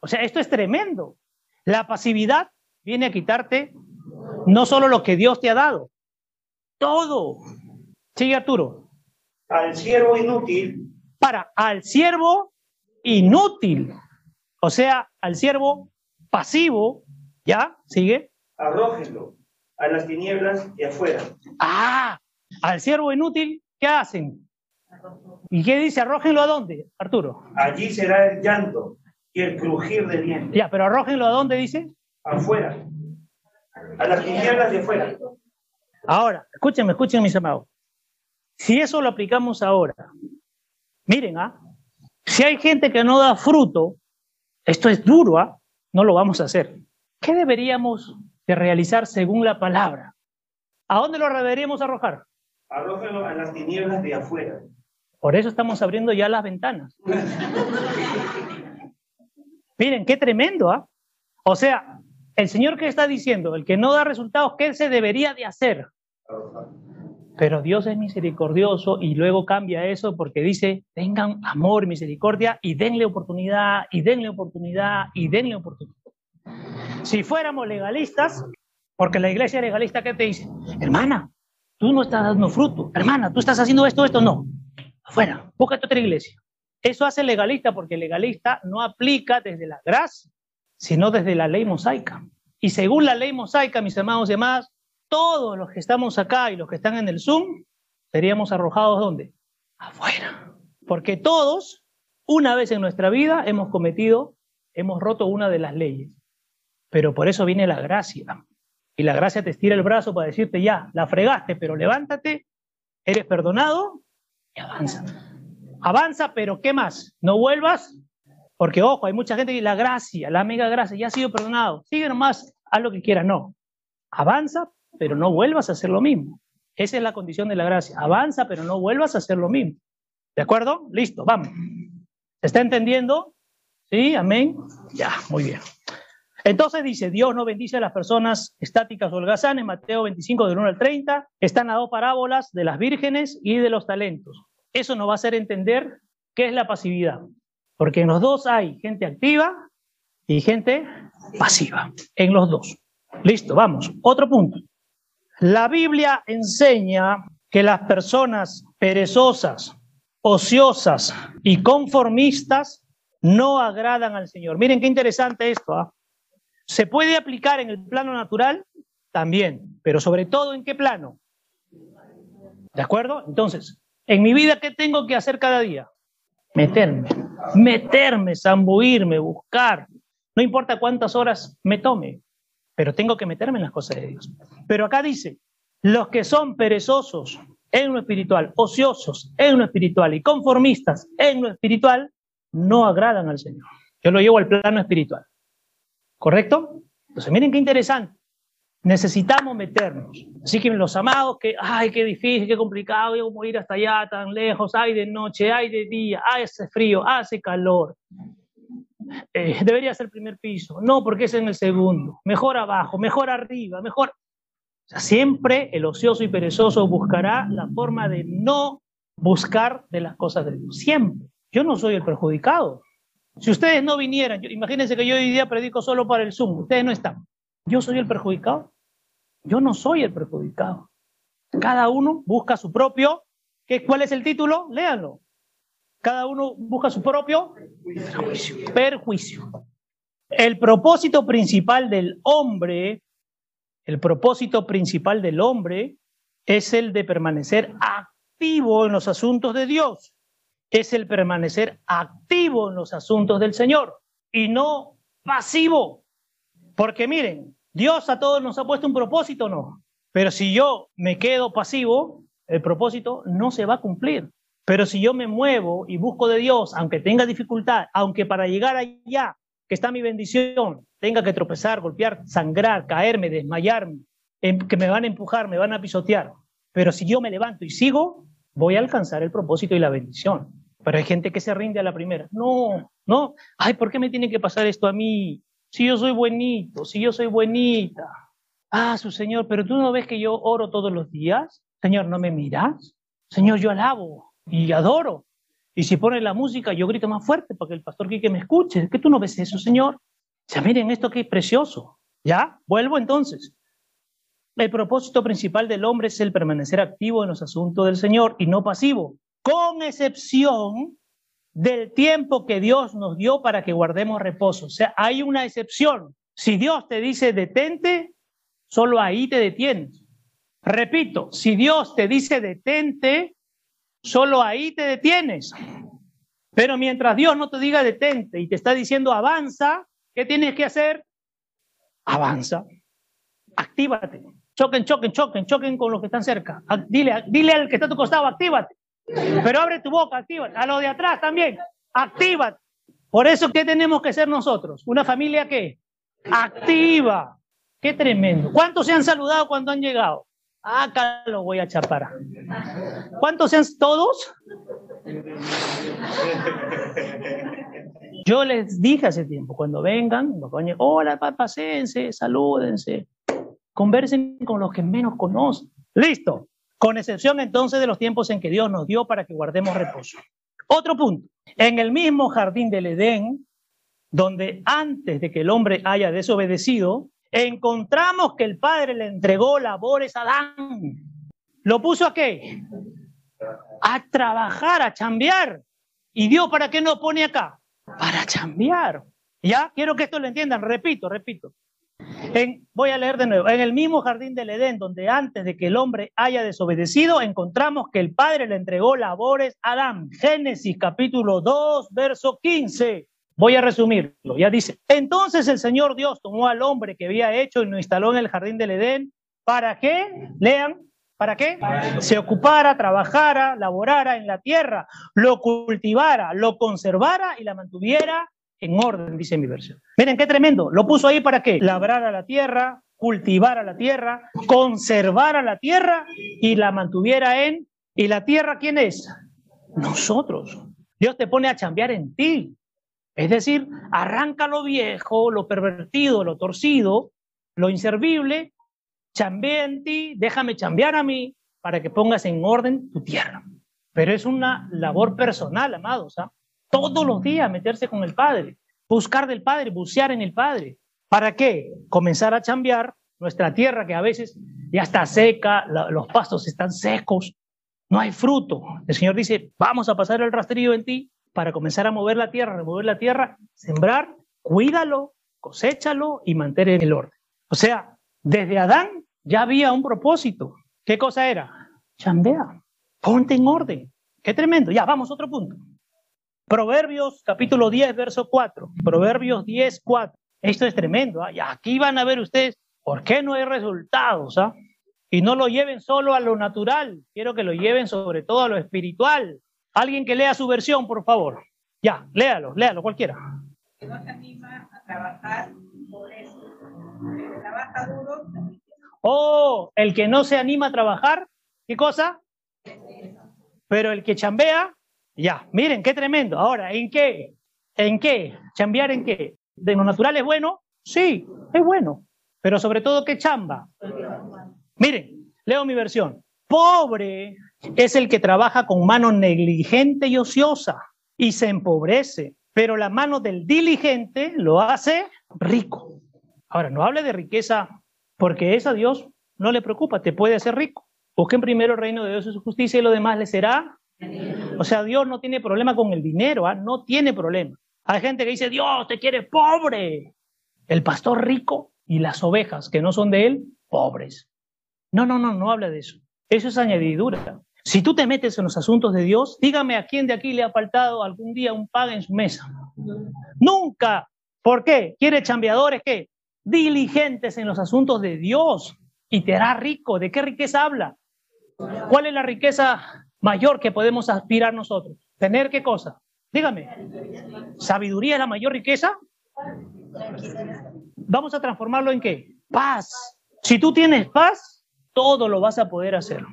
O sea, esto es tremendo. La pasividad viene a quitarte no solo lo que Dios te ha dado, todo. Sigue Arturo al siervo inútil. Para, al siervo inútil. O sea, al siervo pasivo. ¿Ya? ¿Sigue? Arrójenlo a las tinieblas de afuera. Ah, al siervo inútil, ¿qué hacen? ¿Y qué dice? Arrójenlo a dónde, Arturo? Allí será el llanto y el crujir de dientes. Ya, pero arrójenlo a dónde dice? Afuera. A las tinieblas de afuera. Ahora, escúchenme, escúchenme, mis amados. Si eso lo aplicamos ahora, miren, ¿ah? si hay gente que no da fruto, esto es duro, ¿ah? no lo vamos a hacer. ¿Qué deberíamos de realizar según la palabra? ¿A dónde lo deberíamos arrojar? Arrójalo a las tinieblas de afuera. Por eso estamos abriendo ya las ventanas. Miren, qué tremendo, ¿ah? O sea, el Señor que está diciendo, el que no da resultados, ¿qué se debería de hacer? Pero Dios es misericordioso y luego cambia eso porque dice, tengan amor, misericordia y denle oportunidad, y denle oportunidad, y denle oportunidad. Si fuéramos legalistas, porque la iglesia legalista, ¿qué te dice? Hermana, tú no estás dando fruto. Hermana, tú estás haciendo esto, esto, no. Afuera, búscate otra iglesia. Eso hace legalista porque legalista no aplica desde la gracia, sino desde la ley mosaica. Y según la ley mosaica, mis hermanos y hermanas, todos los que estamos acá y los que están en el Zoom, seríamos arrojados ¿dónde? Afuera. Porque todos, una vez en nuestra vida, hemos cometido, hemos roto una de las leyes. Pero por eso viene la gracia. Y la gracia te estira el brazo para decirte, ya, la fregaste, pero levántate, eres perdonado y avanza. Avanza, pero ¿qué más? No vuelvas, porque ojo, hay mucha gente que la gracia, la mega gracia, ya ha sido perdonado. Sigue nomás, haz lo que quieras. No. Avanza, pero no vuelvas a hacer lo mismo. Esa es la condición de la gracia. Avanza, pero no vuelvas a hacer lo mismo. ¿De acuerdo? Listo, vamos. ¿Se está entendiendo? ¿Sí? Amén. Ya, muy bien. Entonces dice, Dios no bendice a las personas estáticas o holgazanes, Mateo 25 del 1 al 30, están las dos parábolas de las vírgenes y de los talentos. Eso nos va a hacer entender qué es la pasividad, porque en los dos hay gente activa y gente pasiva, en los dos. Listo, vamos. Otro punto. La Biblia enseña que las personas perezosas, ociosas y conformistas no agradan al Señor. Miren qué interesante esto. ¿ah? ¿Se puede aplicar en el plano natural? También, pero sobre todo en qué plano? ¿De acuerdo? Entonces, en mi vida, ¿qué tengo que hacer cada día? Meterme, meterme, zambuirme, buscar. No importa cuántas horas me tome, pero tengo que meterme en las cosas de Dios. Pero acá dice, los que son perezosos en lo espiritual, ociosos en lo espiritual y conformistas en lo espiritual, no agradan al Señor. Yo lo llevo al plano espiritual. ¿Correcto? Entonces, miren qué interesante. Necesitamos meternos. Así que los amados, que, ay, qué difícil, qué complicado, yo cómo ir hasta allá tan lejos, ay de noche, ay de día, ay hace frío, hace calor. Eh, debería ser primer piso. No, porque es en el segundo. Mejor abajo, mejor arriba, mejor. Siempre el ocioso y perezoso buscará la forma de no buscar de las cosas de Dios. Siempre. Yo no soy el perjudicado. Si ustedes no vinieran, imagínense que yo hoy día predico solo para el Zoom, ustedes no están. ¿Yo soy el perjudicado? Yo no soy el perjudicado. Cada uno busca su propio. ¿qué, ¿Cuál es el título? Léanlo. Cada uno busca su propio perjuicio. perjuicio. El propósito principal del hombre, el propósito principal del hombre es el de permanecer activo en los asuntos de Dios es el permanecer activo en los asuntos del Señor y no pasivo. Porque miren, Dios a todos nos ha puesto un propósito, ¿no? Pero si yo me quedo pasivo, el propósito no se va a cumplir. Pero si yo me muevo y busco de Dios, aunque tenga dificultad, aunque para llegar allá, que está mi bendición, tenga que tropezar, golpear, sangrar, caerme, desmayarme, em, que me van a empujar, me van a pisotear. Pero si yo me levanto y sigo, voy a alcanzar el propósito y la bendición. Pero hay gente que se rinde a la primera. No, no. Ay, ¿por qué me tiene que pasar esto a mí? Si yo soy buenito, si yo soy buenita. Ah, su Señor, pero tú no ves que yo oro todos los días. Señor, ¿no me miras? Señor, yo alabo y adoro. Y si pone la música, yo grito más fuerte para que el pastor Quique me escuche. ¿Es que tú no ves eso, Señor? O sea, miren esto que es precioso. ¿Ya? Vuelvo entonces. El propósito principal del hombre es el permanecer activo en los asuntos del Señor y no pasivo con excepción del tiempo que Dios nos dio para que guardemos reposo. O sea, hay una excepción. Si Dios te dice detente, solo ahí te detienes. Repito, si Dios te dice detente, solo ahí te detienes. Pero mientras Dios no te diga detente y te está diciendo avanza, ¿qué tienes que hacer? Avanza. Actívate. Choquen, choquen, choquen, choquen con los que están cerca. Dile, dile al que está a tu costado, actívate. Pero abre tu boca, activa. A los de atrás también, activa. Por eso, ¿qué tenemos que ser nosotros? ¿Una familia qué? Activa. Qué tremendo. ¿Cuántos se han saludado cuando han llegado? Acá lo voy a chapar. ¿Cuántos se han todos? Yo les dije hace tiempo, cuando vengan, hola, pasense, salúdense, conversen con los que menos conocen. Listo con excepción entonces de los tiempos en que Dios nos dio para que guardemos reposo. Otro punto, en el mismo jardín del Edén, donde antes de que el hombre haya desobedecido, encontramos que el Padre le entregó labores a Adán. ¿Lo puso a qué? A trabajar, a chambear. ¿Y Dios para qué nos pone acá? Para chambear. ¿Ya? Quiero que esto lo entiendan. Repito, repito voy a leer de nuevo. En el mismo jardín del Edén, donde antes de que el hombre haya desobedecido, encontramos que el Padre le entregó labores a Adán. Génesis capítulo 2, verso 15. Voy a resumirlo. Ya dice, entonces el Señor Dios tomó al hombre que había hecho y lo instaló en el jardín del Edén. ¿Para qué? Lean. ¿Para qué? Se ocupara, trabajara, laborara en la tierra, lo cultivara, lo conservara y la mantuviera en orden, dice mi versión. Miren qué tremendo. Lo puso ahí para qué? Labrara la tierra, cultivara la tierra, conservara la tierra y la mantuviera en. ¿Y la tierra quién es? Nosotros. Dios te pone a chambear en ti. Es decir, arranca lo viejo, lo pervertido, lo torcido, lo inservible, chambea en ti, déjame chambear a mí para que pongas en orden tu tierra. Pero es una labor personal, amados. ¿ah? Todos los días meterse con el Padre, buscar del Padre, bucear en el Padre. ¿Para qué? Comenzar a chambear nuestra tierra que a veces ya está seca, los pastos están secos, no hay fruto. El Señor dice, vamos a pasar el rastrillo en ti para comenzar a mover la tierra, remover la tierra, sembrar, cuídalo, coséchalo y mantener el orden. O sea, desde Adán ya había un propósito. ¿Qué cosa era? Chambea, ponte en orden. Qué tremendo. Ya, vamos otro punto. Proverbios capítulo 10, verso 4. Proverbios 10, 4. Esto es tremendo. ¿ah? aquí van a ver ustedes por qué no hay resultados. ¿ah? Y no lo lleven solo a lo natural, quiero que lo lleven sobre todo a lo espiritual. Alguien que lea su versión, por favor. Ya, léalo, léalo, cualquiera. Que no se anima a trabajar por eso. El trabaja duro. Oh, el que no se anima a trabajar, ¿qué cosa? Pero el que chambea, ya, miren, qué tremendo. Ahora, ¿en qué? ¿En qué? ¿Chambear en qué? ¿De lo natural es bueno? Sí, es bueno. Pero sobre todo, ¿qué chamba? Miren, leo mi versión. Pobre es el que trabaja con mano negligente y ociosa y se empobrece, pero la mano del diligente lo hace rico. Ahora, no hable de riqueza porque eso a Dios no le preocupa, te puede hacer rico. Busquen primero el reino de Dios y su justicia y lo demás le será. O sea, Dios no tiene problema con el dinero, ¿ah? no tiene problema. Hay gente que dice, Dios te quiere pobre. El pastor rico y las ovejas que no son de él, pobres. No, no, no, no habla de eso. Eso es añadidura. Si tú te metes en los asuntos de Dios, dígame a quién de aquí le ha faltado algún día un pago en su mesa. Nunca. ¿Por qué? Quiere chambeadores que diligentes en los asuntos de Dios y te hará rico. ¿De qué riqueza habla? ¿Cuál es la riqueza mayor que podemos aspirar nosotros? ¿Tener qué cosa? Dígame. ¿Sabiduría es la mayor riqueza? Vamos a transformarlo en qué? Paz. Si tú tienes paz, todo lo vas a poder hacer.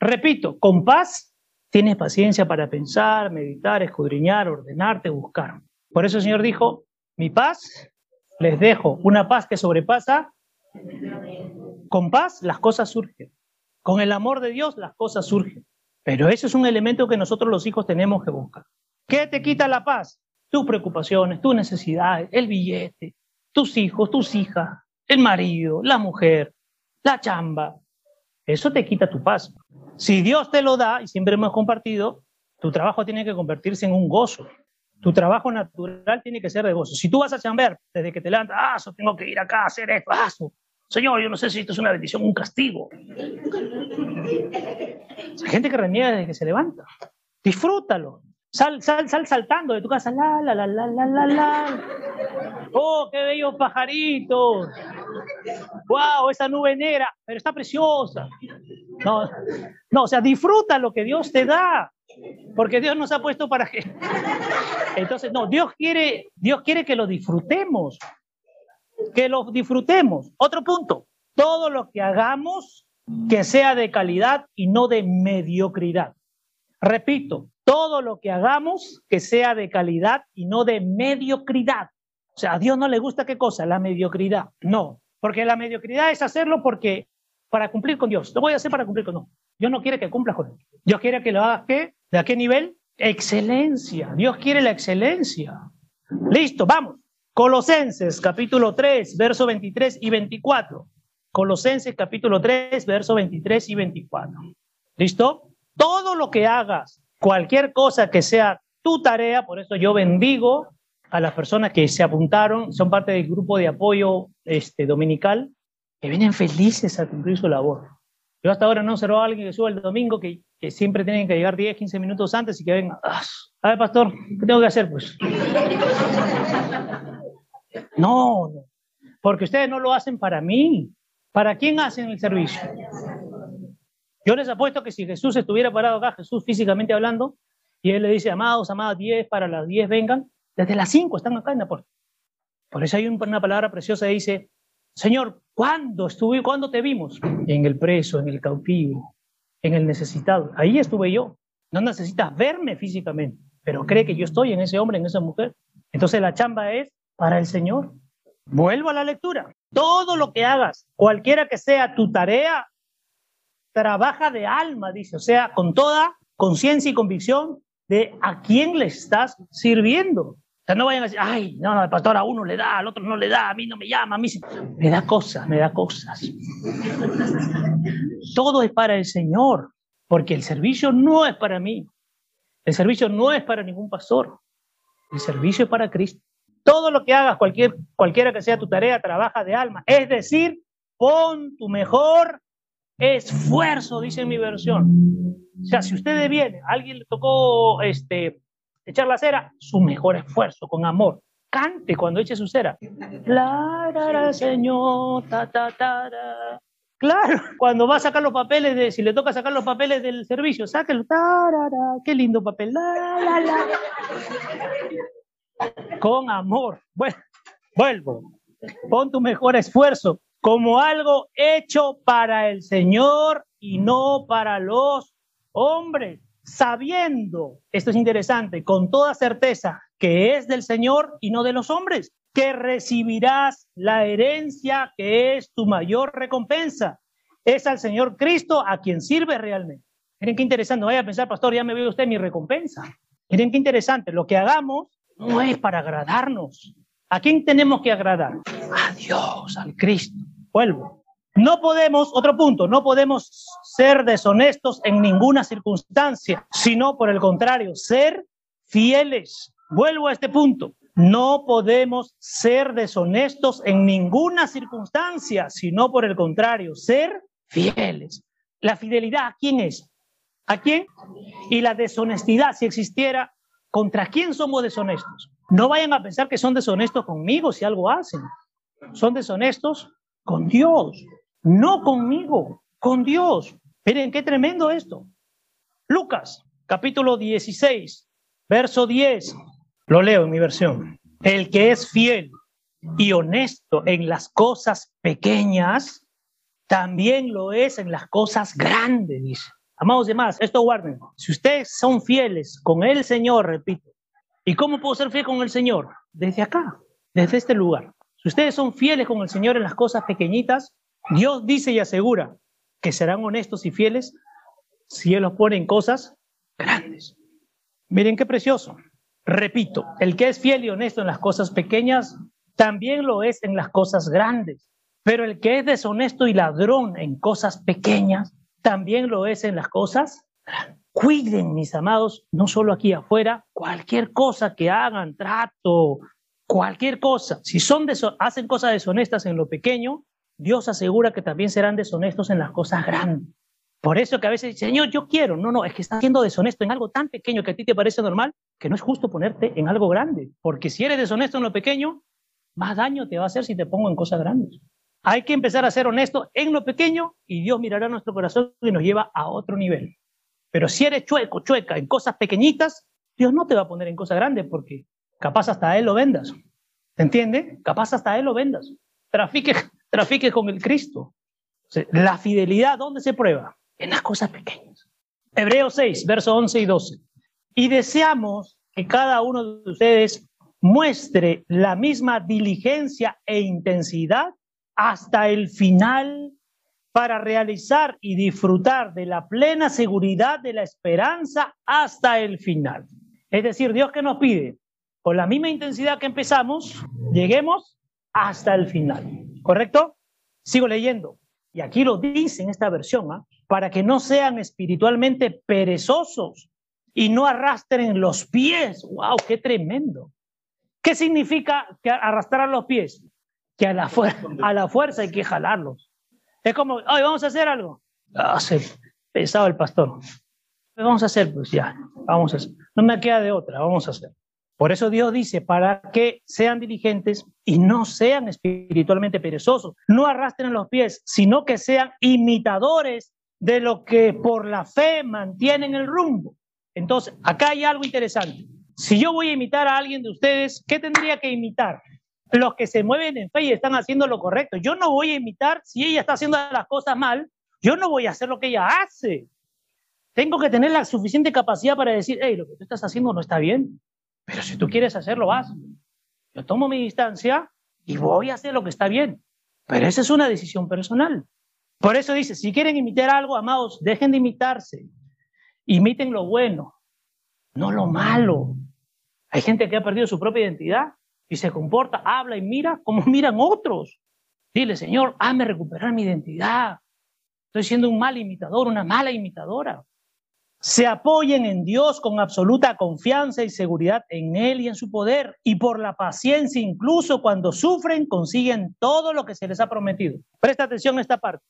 Repito, con paz tienes paciencia para pensar, meditar, escudriñar, ordenarte, buscar. Por eso el Señor dijo, mi paz les dejo, una paz que sobrepasa. Con paz las cosas surgen. Con el amor de Dios las cosas surgen. Pero eso es un elemento que nosotros los hijos tenemos que buscar. ¿Qué te quita la paz? Tus preocupaciones, tus necesidades, el billete, tus hijos, tus hijas, el marido, la mujer, la chamba. Eso te quita tu paz. Si Dios te lo da, y siempre hemos compartido, tu trabajo tiene que convertirse en un gozo. Tu trabajo natural tiene que ser de gozo. Si tú vas a chamber desde que te levantas, ah, eso tengo que ir acá a hacer esto, ah, Señor, yo no sé si esto es una bendición, un castigo. Hay gente que reniega desde que se levanta. Disfrútalo. Sal, sal, sal saltando de tu casa. La, la, la, la, la, la, la. Oh, qué bellos pajaritos. Wow, esa nube negra, pero está preciosa. No, no, o sea, disfruta lo que Dios te da. Porque Dios nos ha puesto para que. Entonces, no, Dios quiere, Dios quiere que lo disfrutemos. Que lo disfrutemos. Otro punto. Todo lo que hagamos que sea de calidad y no de mediocridad. Repito, todo lo que hagamos que sea de calidad y no de mediocridad. O sea, a Dios no le gusta qué cosa, la mediocridad. No, porque la mediocridad es hacerlo porque para cumplir con Dios. Lo voy a hacer para cumplir con Dios. Dios no quiere que cumplas con Él. Dios quiere que lo hagas ¿qué? ¿De a qué nivel? Excelencia. Dios quiere la excelencia. Listo, vamos. Colosenses capítulo 3, verso 23 y 24. Colosenses capítulo 3, verso 23 y 24. ¿Listo? Todo lo que hagas cualquier cosa que sea tu tarea, por eso yo bendigo a las personas que se apuntaron, son parte del grupo de apoyo este, dominical, que vienen felices a cumplir su labor. Yo hasta ahora no observo a alguien que suba el domingo que, que, siempre tienen que llegar 10, 15 minutos antes y que venga, ah, a ver, pastor, ¿qué tengo que hacer? Pues no, porque ustedes no lo hacen para mí. ¿Para quién hacen el servicio? Yo les apuesto que si Jesús estuviera parado acá, Jesús físicamente hablando, y él le dice, amados, amadas, 10 para las 10 vengan, desde las 5 están acá en la puerta. Por eso hay una palabra preciosa que dice, Señor, ¿cuándo estuve, cuándo te vimos? En el preso, en el cautivo, en el necesitado. Ahí estuve yo. No necesitas verme físicamente, pero cree que yo estoy en ese hombre, en esa mujer. Entonces la chamba es para el Señor. Vuelvo a la lectura. Todo lo que hagas, cualquiera que sea tu tarea, trabaja de alma, dice, o sea, con toda conciencia y convicción de a quién le estás sirviendo. Sea, no vayan a decir, ay, no, no, el pastor a uno le da, al otro no le da, a mí no me llama, a mí. Me da cosas, me da cosas. Todo es para el Señor, porque el servicio no es para mí. El servicio no es para ningún pastor. El servicio es para Cristo. Todo lo que hagas, cualquier, cualquiera que sea tu tarea, trabaja de alma. Es decir, pon tu mejor esfuerzo, dice mi versión. O sea, si usted viene, alguien le tocó este, echar la cera, su mejor esfuerzo, con amor. Cante cuando eche su cera. La, señor, ta, ta, ta, Claro, cuando va a sacar los papeles, de, si le toca sacar los papeles del servicio, sáquelo. Qué lindo papel. La, la, Con amor. Bueno, vuelvo. Pon tu mejor esfuerzo como algo hecho para el Señor y no para los hombres, sabiendo, esto es interesante, con toda certeza que es del Señor y no de los hombres, que recibirás la herencia que es tu mayor recompensa. Es al Señor Cristo a quien sirve realmente. Miren qué interesante, vaya a pensar, pastor, ya me ve usted mi recompensa. Miren qué interesante, lo que hagamos no es para agradarnos. ¿A quién tenemos que agradar? A Dios, al Cristo. Vuelvo. No podemos, otro punto, no podemos ser deshonestos en ninguna circunstancia, sino por el contrario, ser fieles. Vuelvo a este punto. No podemos ser deshonestos en ninguna circunstancia, sino por el contrario, ser fieles. La fidelidad, ¿a quién es? ¿A quién? Y la deshonestidad, si existiera, ¿contra quién somos deshonestos? No vayan a pensar que son deshonestos conmigo si algo hacen. Son deshonestos con Dios no conmigo, con Dios. Miren qué tremendo esto. Lucas, capítulo 16, verso 10. Lo leo en mi versión. El que es fiel y honesto en las cosas pequeñas, también lo es en las cosas grandes, dice. Amados demás, esto guarden. Si ustedes son fieles con el Señor, repito, ¿y cómo puedo ser fiel con el Señor? Desde acá, desde este lugar. Si ustedes son fieles con el Señor en las cosas pequeñitas, Dios dice y asegura que serán honestos y fieles si Él los pone en cosas grandes. Miren qué precioso. Repito, el que es fiel y honesto en las cosas pequeñas, también lo es en las cosas grandes. Pero el que es deshonesto y ladrón en cosas pequeñas, también lo es en las cosas grandes. Cuiden, mis amados, no solo aquí afuera, cualquier cosa que hagan, trato, cualquier cosa. Si son hacen cosas deshonestas en lo pequeño, Dios asegura que también serán deshonestos en las cosas grandes. Por eso que a veces, Señor, yo quiero. No, no, es que estás siendo deshonesto en algo tan pequeño que a ti te parece normal, que no es justo ponerte en algo grande. Porque si eres deshonesto en lo pequeño, más daño te va a hacer si te pongo en cosas grandes. Hay que empezar a ser honesto en lo pequeño y Dios mirará nuestro corazón y nos lleva a otro nivel. Pero si eres chueco, chueca en cosas pequeñitas, Dios no te va a poner en cosas grandes porque capaz hasta Él lo vendas. ¿Se entiende? Capaz hasta Él lo vendas. Trafique trafique con el Cristo. La fidelidad, ¿dónde se prueba? En las cosas pequeñas. Hebreos 6, versos 11 y 12. Y deseamos que cada uno de ustedes muestre la misma diligencia e intensidad hasta el final para realizar y disfrutar de la plena seguridad de la esperanza hasta el final. Es decir, Dios que nos pide, con la misma intensidad que empezamos, lleguemos hasta el final. ¿Correcto? Sigo leyendo. Y aquí lo dice en esta versión, ¿ah? para que no sean espiritualmente perezosos y no arrastren los pies. ¡Wow! ¡Qué tremendo! ¿Qué significa que arrastrar los pies? Que a la, fuerza hay que jalarlos. Es como, ay, vamos a hacer algo. Ah, se el pastor. Vamos a hacer, pues ya, vamos a hacer. No me queda de otra, vamos a hacer. Por eso Dios dice, para que sean diligentes y no sean espiritualmente perezosos, no arrastren los pies, sino que sean imitadores de lo que por la fe mantienen el rumbo. Entonces, acá hay algo interesante. Si yo voy a imitar a alguien de ustedes, ¿qué tendría que imitar? Los que se mueven en fe y están haciendo lo correcto. Yo no voy a imitar si ella está haciendo las cosas mal, yo no voy a hacer lo que ella hace. Tengo que tener la suficiente capacidad para decir, hey, lo que tú estás haciendo no está bien, pero si tú quieres hacerlo, haz. Yo tomo mi distancia y voy a hacer lo que está bien. Pero esa es una decisión personal. Por eso dice, si quieren imitar algo, amados, dejen de imitarse. Imiten lo bueno, no lo malo. Hay gente que ha perdido su propia identidad y se comporta, habla y mira como miran otros. Dile, Señor, hazme recuperar mi identidad. Estoy siendo un mal imitador, una mala imitadora. Se apoyen en Dios con absoluta confianza y seguridad en Él y en su poder. Y por la paciencia, incluso cuando sufren, consiguen todo lo que se les ha prometido. Presta atención a esta parte.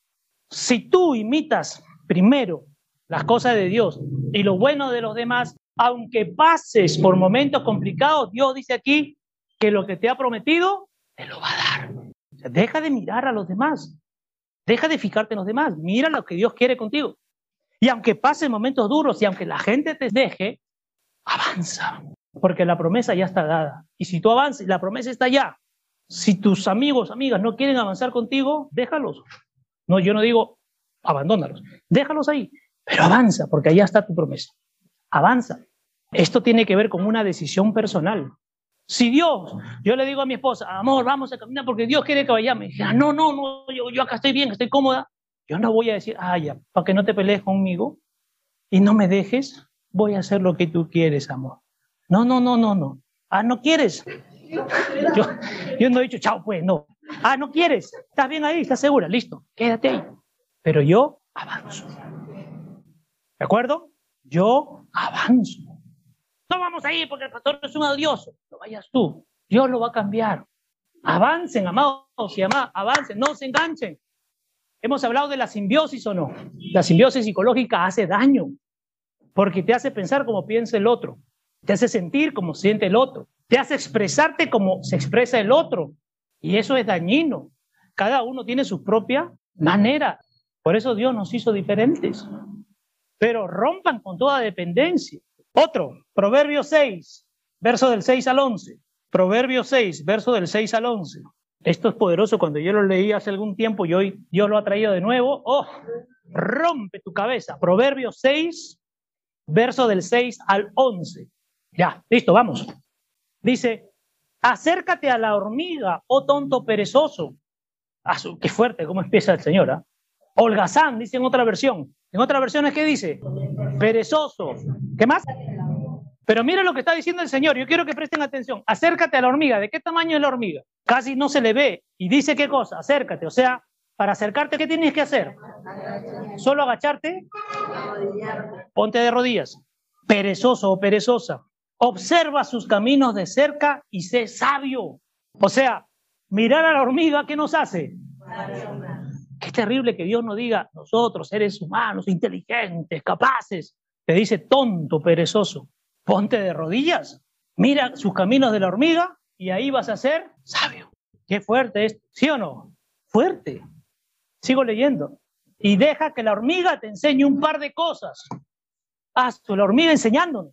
Si tú imitas primero las cosas de Dios y lo bueno de los demás, aunque pases por momentos complicados, Dios dice aquí que lo que te ha prometido, te lo va a dar. deja de mirar a los demás. Deja de fijarte en los demás. Mira lo que Dios quiere contigo. Y aunque pasen momentos duros y aunque la gente te deje, avanza. Porque la promesa ya está dada. Y si tú avanzas, la promesa está ya. Si tus amigos, amigas no quieren avanzar contigo, déjalos. No, yo no digo abandónalos, déjalos ahí, pero avanza, porque allá está tu promesa. Avanza. Esto tiene que ver con una decisión personal. Si Dios, yo le digo a mi esposa, amor, vamos a caminar porque Dios quiere que vayamos. Y dije, no, no, no, yo, yo acá estoy bien, estoy cómoda. Yo no voy a decir, ah, ya, para que no te pelees conmigo y no me dejes, voy a hacer lo que tú quieres, amor. No, no, no, no, no. Ah, ¿no quieres? Yo, yo no he dicho, chao, pues, no. Ah, no quieres. ¿Estás bien ahí? ¿Estás segura? Listo. Quédate ahí. Pero yo avanzo. ¿De acuerdo? Yo avanzo. No vamos ahí porque el pastor es un odioso. No vayas tú. Dios lo va a cambiar. Avancen, amados y amadas. Avancen. No se enganchen. Hemos hablado de la simbiosis o no. La simbiosis psicológica hace daño porque te hace pensar como piensa el otro. Te hace sentir como siente el otro. Te hace expresarte como se expresa el otro. Y eso es dañino. Cada uno tiene su propia manera. Por eso Dios nos hizo diferentes. Pero rompan con toda dependencia. Otro, Proverbio 6, verso del 6 al 11. Proverbio 6, verso del 6 al 11. Esto es poderoso. Cuando yo lo leí hace algún tiempo y hoy Dios lo ha traído de nuevo. ¡Oh! Rompe tu cabeza. Proverbio 6, verso del 6 al 11. Ya, listo, vamos. Dice, Acércate a la hormiga, oh tonto perezoso. Ah, qué fuerte, cómo empieza el Señor. ¿ah? Holgazán, dice en otra versión. En otra versión es que dice, perezoso. ¿Qué más? Pero mira lo que está diciendo el Señor. Yo quiero que presten atención. Acércate a la hormiga. ¿De qué tamaño es la hormiga? Casi no se le ve. Y dice qué cosa. Acércate. O sea, para acercarte, ¿qué tienes que hacer? Solo agacharte. Ponte de rodillas. Perezoso o perezosa observa sus caminos de cerca y sé sabio. O sea, mirar a la hormiga, ¿qué nos hace? Qué terrible que Dios nos diga, nosotros, seres humanos, inteligentes, capaces, te dice tonto, perezoso, ponte de rodillas, mira sus caminos de la hormiga y ahí vas a ser sabio. Qué fuerte es, ¿sí o no? Fuerte. Sigo leyendo. Y deja que la hormiga te enseñe un par de cosas. Haz la hormiga enseñándonos.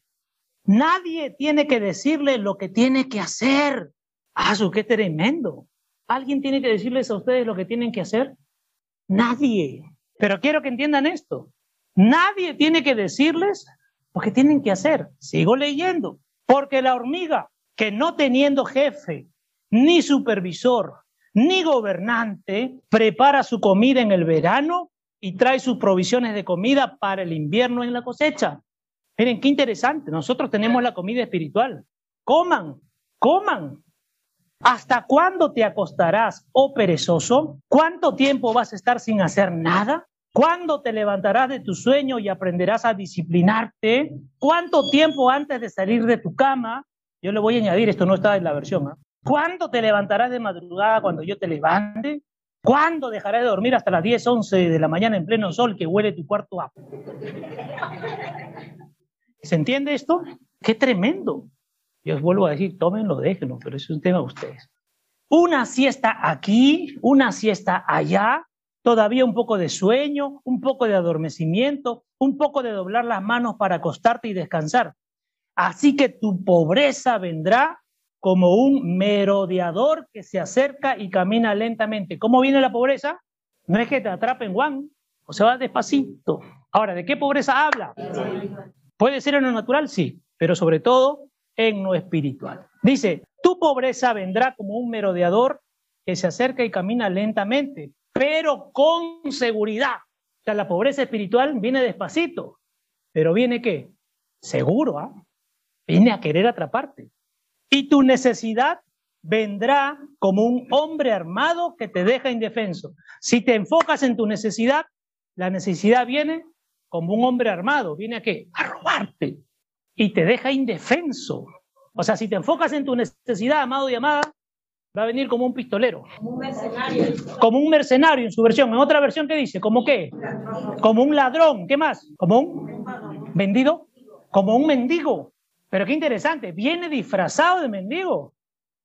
Nadie tiene que decirle lo que tiene que hacer. Ah, eso qué tremendo. ¿Alguien tiene que decirles a ustedes lo que tienen que hacer? Nadie. Pero quiero que entiendan esto. Nadie tiene que decirles lo que tienen que hacer. Sigo leyendo. Porque la hormiga, que no teniendo jefe, ni supervisor, ni gobernante, prepara su comida en el verano y trae sus provisiones de comida para el invierno en la cosecha. Miren, qué interesante. Nosotros tenemos la comida espiritual. Coman, coman. ¿Hasta cuándo te acostarás, oh perezoso? ¿Cuánto tiempo vas a estar sin hacer nada? ¿Cuándo te levantarás de tu sueño y aprenderás a disciplinarte? ¿Cuánto tiempo antes de salir de tu cama? Yo le voy a añadir, esto no está en la versión. ¿ah? ¿Cuándo te levantarás de madrugada cuando yo te levante? ¿Cuándo dejarás de dormir hasta las 10, 11 de la mañana en pleno sol que huele tu cuarto a... ¿Se entiende esto? ¡Qué tremendo! Yo os vuelvo a decir, tómenlo, déjenlo, pero es un tema de ustedes. Una siesta aquí, una siesta allá, todavía un poco de sueño, un poco de adormecimiento, un poco de doblar las manos para acostarte y descansar. Así que tu pobreza vendrá como un merodeador que se acerca y camina lentamente. ¿Cómo viene la pobreza? No es que te atrapen Juan, o se va despacito. Ahora, ¿de qué pobreza habla? Puede ser en lo natural, sí, pero sobre todo en lo espiritual. Dice, tu pobreza vendrá como un merodeador que se acerca y camina lentamente, pero con seguridad. O sea, la pobreza espiritual viene despacito, pero viene qué? Seguro, ¿ah? Viene a querer atraparte. Y tu necesidad vendrá como un hombre armado que te deja indefenso. Si te enfocas en tu necesidad, la necesidad viene como un hombre armado. ¿Viene a qué? A robarte. Y te deja indefenso. O sea, si te enfocas en tu necesidad, amado y amada, va a venir como un pistolero. Como un mercenario. Como un mercenario en su versión. En otra versión, ¿qué dice? ¿Como qué? Como un ladrón. ¿Qué más? ¿Como un vendido? Como un mendigo. Pero qué interesante, viene disfrazado de mendigo.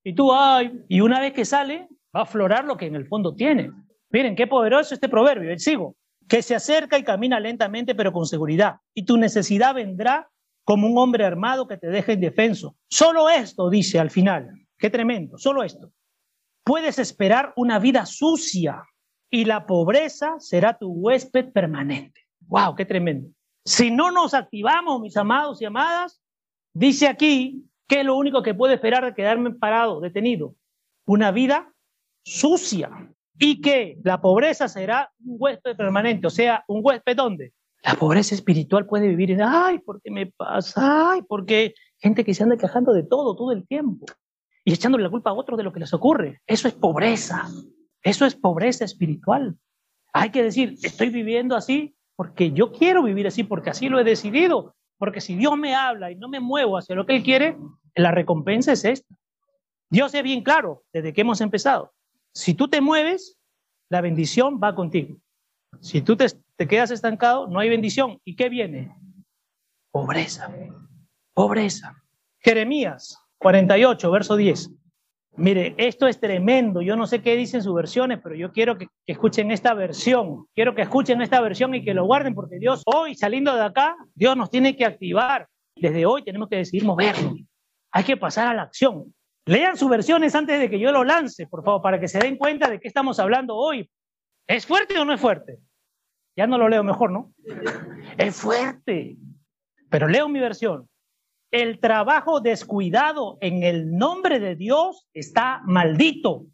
Y tú, ay, y una vez que sale, va a aflorar lo que en el fondo tiene. Miren, qué poderoso este proverbio. Sigo. Que se acerca y camina lentamente, pero con seguridad. Y tu necesidad vendrá como un hombre armado que te deja indefenso. Solo esto, dice al final. Qué tremendo, solo esto puedes esperar una vida sucia y la pobreza será tu huésped permanente. ¡Wow! ¡Qué tremendo! Si no nos activamos, mis amados y amadas, dice aquí que lo único que puedo esperar de quedarme parado, detenido. Una vida sucia. Y que la pobreza será un huésped permanente. O sea, ¿un huésped dónde? La pobreza espiritual puede vivir en, ay, ¿por qué me pasa? Ay, porque gente que se anda quejando de todo, todo el tiempo y echándole la culpa a otros de lo que les ocurre. Eso es pobreza. Eso es pobreza espiritual. Hay que decir, estoy viviendo así porque yo quiero vivir así, porque así lo he decidido. Porque si Dios me habla y no me muevo hacia lo que Él quiere, la recompensa es esta. Dios es bien claro desde que hemos empezado. Si tú te mueves, la bendición va contigo. Si tú te, te quedas estancado, no hay bendición. ¿Y qué viene? Pobreza. Pobreza. Jeremías 48, verso 10. Mire, esto es tremendo. Yo no sé qué dicen sus versiones, pero yo quiero que, escuchen esta versión. Quiero que escuchen esta versión y que lo guarden, porque Dios, hoy saliendo de acá, Dios nos tiene que activar. Desde hoy tenemos que decidir movernos. Hay que pasar a la acción. Lean sus versiones antes de que yo lo lance, por favor, para que se den cuenta de qué estamos hablando hoy. ¿Es fuerte o no es fuerte? Ya no lo leo mejor, ¿no? Es fuerte. Pero leo mi versión. El trabajo descuidado en el nombre de Dios está maldito.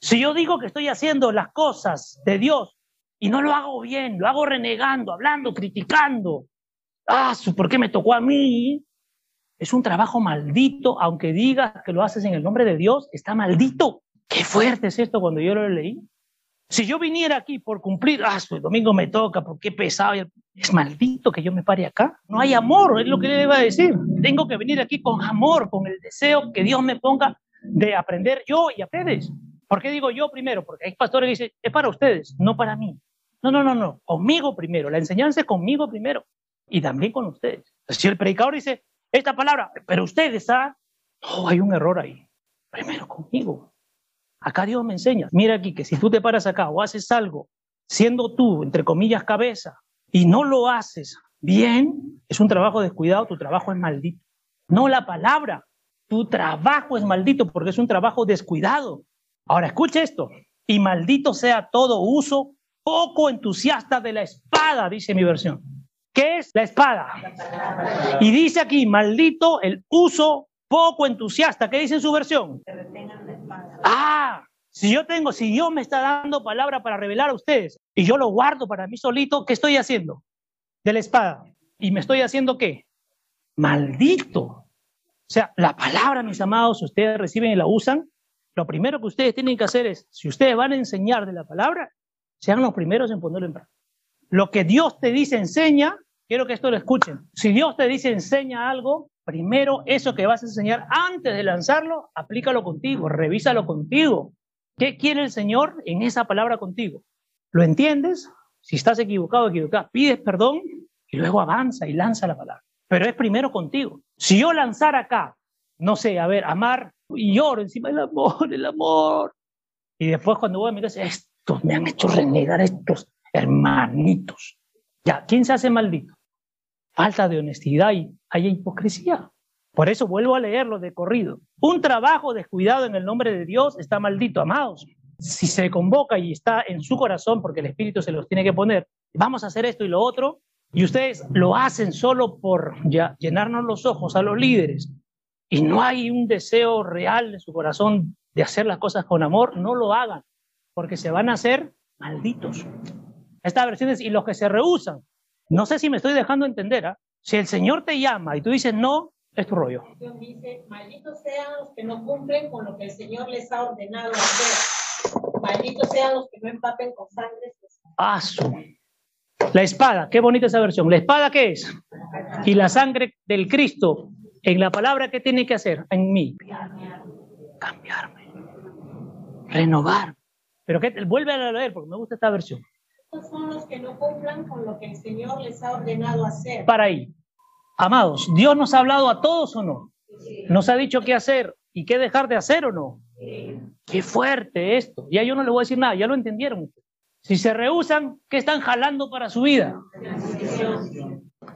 Si yo digo que estoy haciendo las cosas de Dios y no lo hago bien, lo hago renegando, hablando, criticando, ah, ¿por qué me tocó a mí? Es un trabajo maldito, aunque digas que lo haces en el nombre de Dios, está maldito. Qué fuerte es esto cuando yo lo leí. Si yo viniera aquí por cumplir, ah, el domingo me toca, porque pesado, es maldito que yo me pare acá. No hay amor, es lo que le iba a decir. Tengo que venir aquí con amor, con el deseo que Dios me ponga de aprender yo y a ustedes. ¿Por qué digo yo primero? Porque hay pastores que dicen, es para ustedes, no para mí. No, no, no, no, conmigo primero. La enseñanza es conmigo primero y también con ustedes. Si el predicador dice esta palabra, pero ustedes, ¿ah? No, hay un error ahí. Primero conmigo. Acá Dios me enseña, mira aquí que si tú te paras acá o haces algo siendo tú, entre comillas, cabeza, y no lo haces bien, es un trabajo descuidado, tu trabajo es maldito. No la palabra, tu trabajo es maldito porque es un trabajo descuidado. Ahora escuche esto, y maldito sea todo uso poco entusiasta de la espada, dice mi versión. ¿Qué es la espada? Y dice aquí, maldito el uso poco entusiasta. ¿Qué dice en su versión? Ah, si yo tengo, si Dios me está dando palabra para revelar a ustedes y yo lo guardo para mí solito, ¿qué estoy haciendo? De la espada. ¿Y me estoy haciendo qué? Maldito. O sea, la palabra, mis amados, ustedes reciben y la usan. Lo primero que ustedes tienen que hacer es, si ustedes van a enseñar de la palabra, sean los primeros en ponerlo en práctica. Lo que Dios te dice enseña, quiero que esto lo escuchen. Si Dios te dice enseña algo, primero eso que vas a enseñar antes de lanzarlo, aplícalo contigo, revísalo contigo. ¿Qué quiere el Señor en esa palabra contigo? ¿Lo entiendes? Si estás equivocado, equivocado, pides perdón y luego avanza y lanza la palabra. Pero es primero contigo. Si yo lanzara acá, no sé, a ver, amar y lloro encima del amor, el amor. Y después cuando voy a mi casa, estos me han hecho renegar estos hermanitos. Ya, ¿quién se hace maldito? Falta de honestidad y hay hipocresía. Por eso vuelvo a leerlo de corrido. Un trabajo descuidado en el nombre de Dios está maldito, amados. Si se convoca y está en su corazón, porque el Espíritu se los tiene que poner, vamos a hacer esto y lo otro, y ustedes lo hacen solo por ya, llenarnos los ojos a los líderes, y no hay un deseo real en su corazón de hacer las cosas con amor, no lo hagan, porque se van a hacer malditos. Esta versión es, y los que se rehusan, no sé si me estoy dejando entender, ¿ah? si el Señor te llama y tú dices no, es tu rollo. Dice, malditos sean los que no cumplen con lo que el Señor les ha ordenado hacer. Malditos sean los que no empapen con sangre. Ah, La espada, qué bonita esa versión. ¿La espada qué es? Y la sangre del Cristo, en la palabra, ¿qué tiene que hacer? En mí. Cambiarme. Renovar. Pero que vuelve a leer porque me gusta esta versión. Estos son los que no cumplan con lo que el Señor les ha ordenado hacer. Para ahí. Amados, ¿Dios nos ha hablado a todos o no? ¿Nos ha dicho qué hacer y qué dejar de hacer o no? Qué fuerte esto. Ya yo no le voy a decir nada, ya lo entendieron. Si se rehusan, ¿qué están jalando para su vida?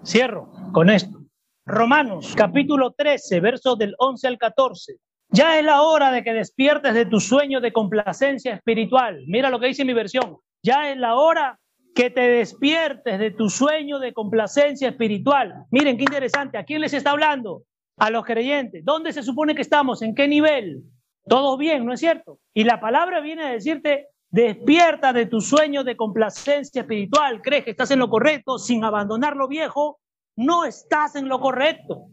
Cierro con esto. Romanos capítulo 13, versos del 11 al 14. Ya es la hora de que despiertes de tu sueño de complacencia espiritual. Mira lo que dice mi versión. Ya es la hora que te despiertes de tu sueño de complacencia espiritual. Miren qué interesante, ¿a quién les está hablando? A los creyentes. ¿Dónde se supone que estamos? ¿En qué nivel? Todo bien, ¿no es cierto? Y la palabra viene a decirte, despierta de tu sueño de complacencia espiritual. ¿Crees que estás en lo correcto sin abandonar lo viejo? No estás en lo correcto.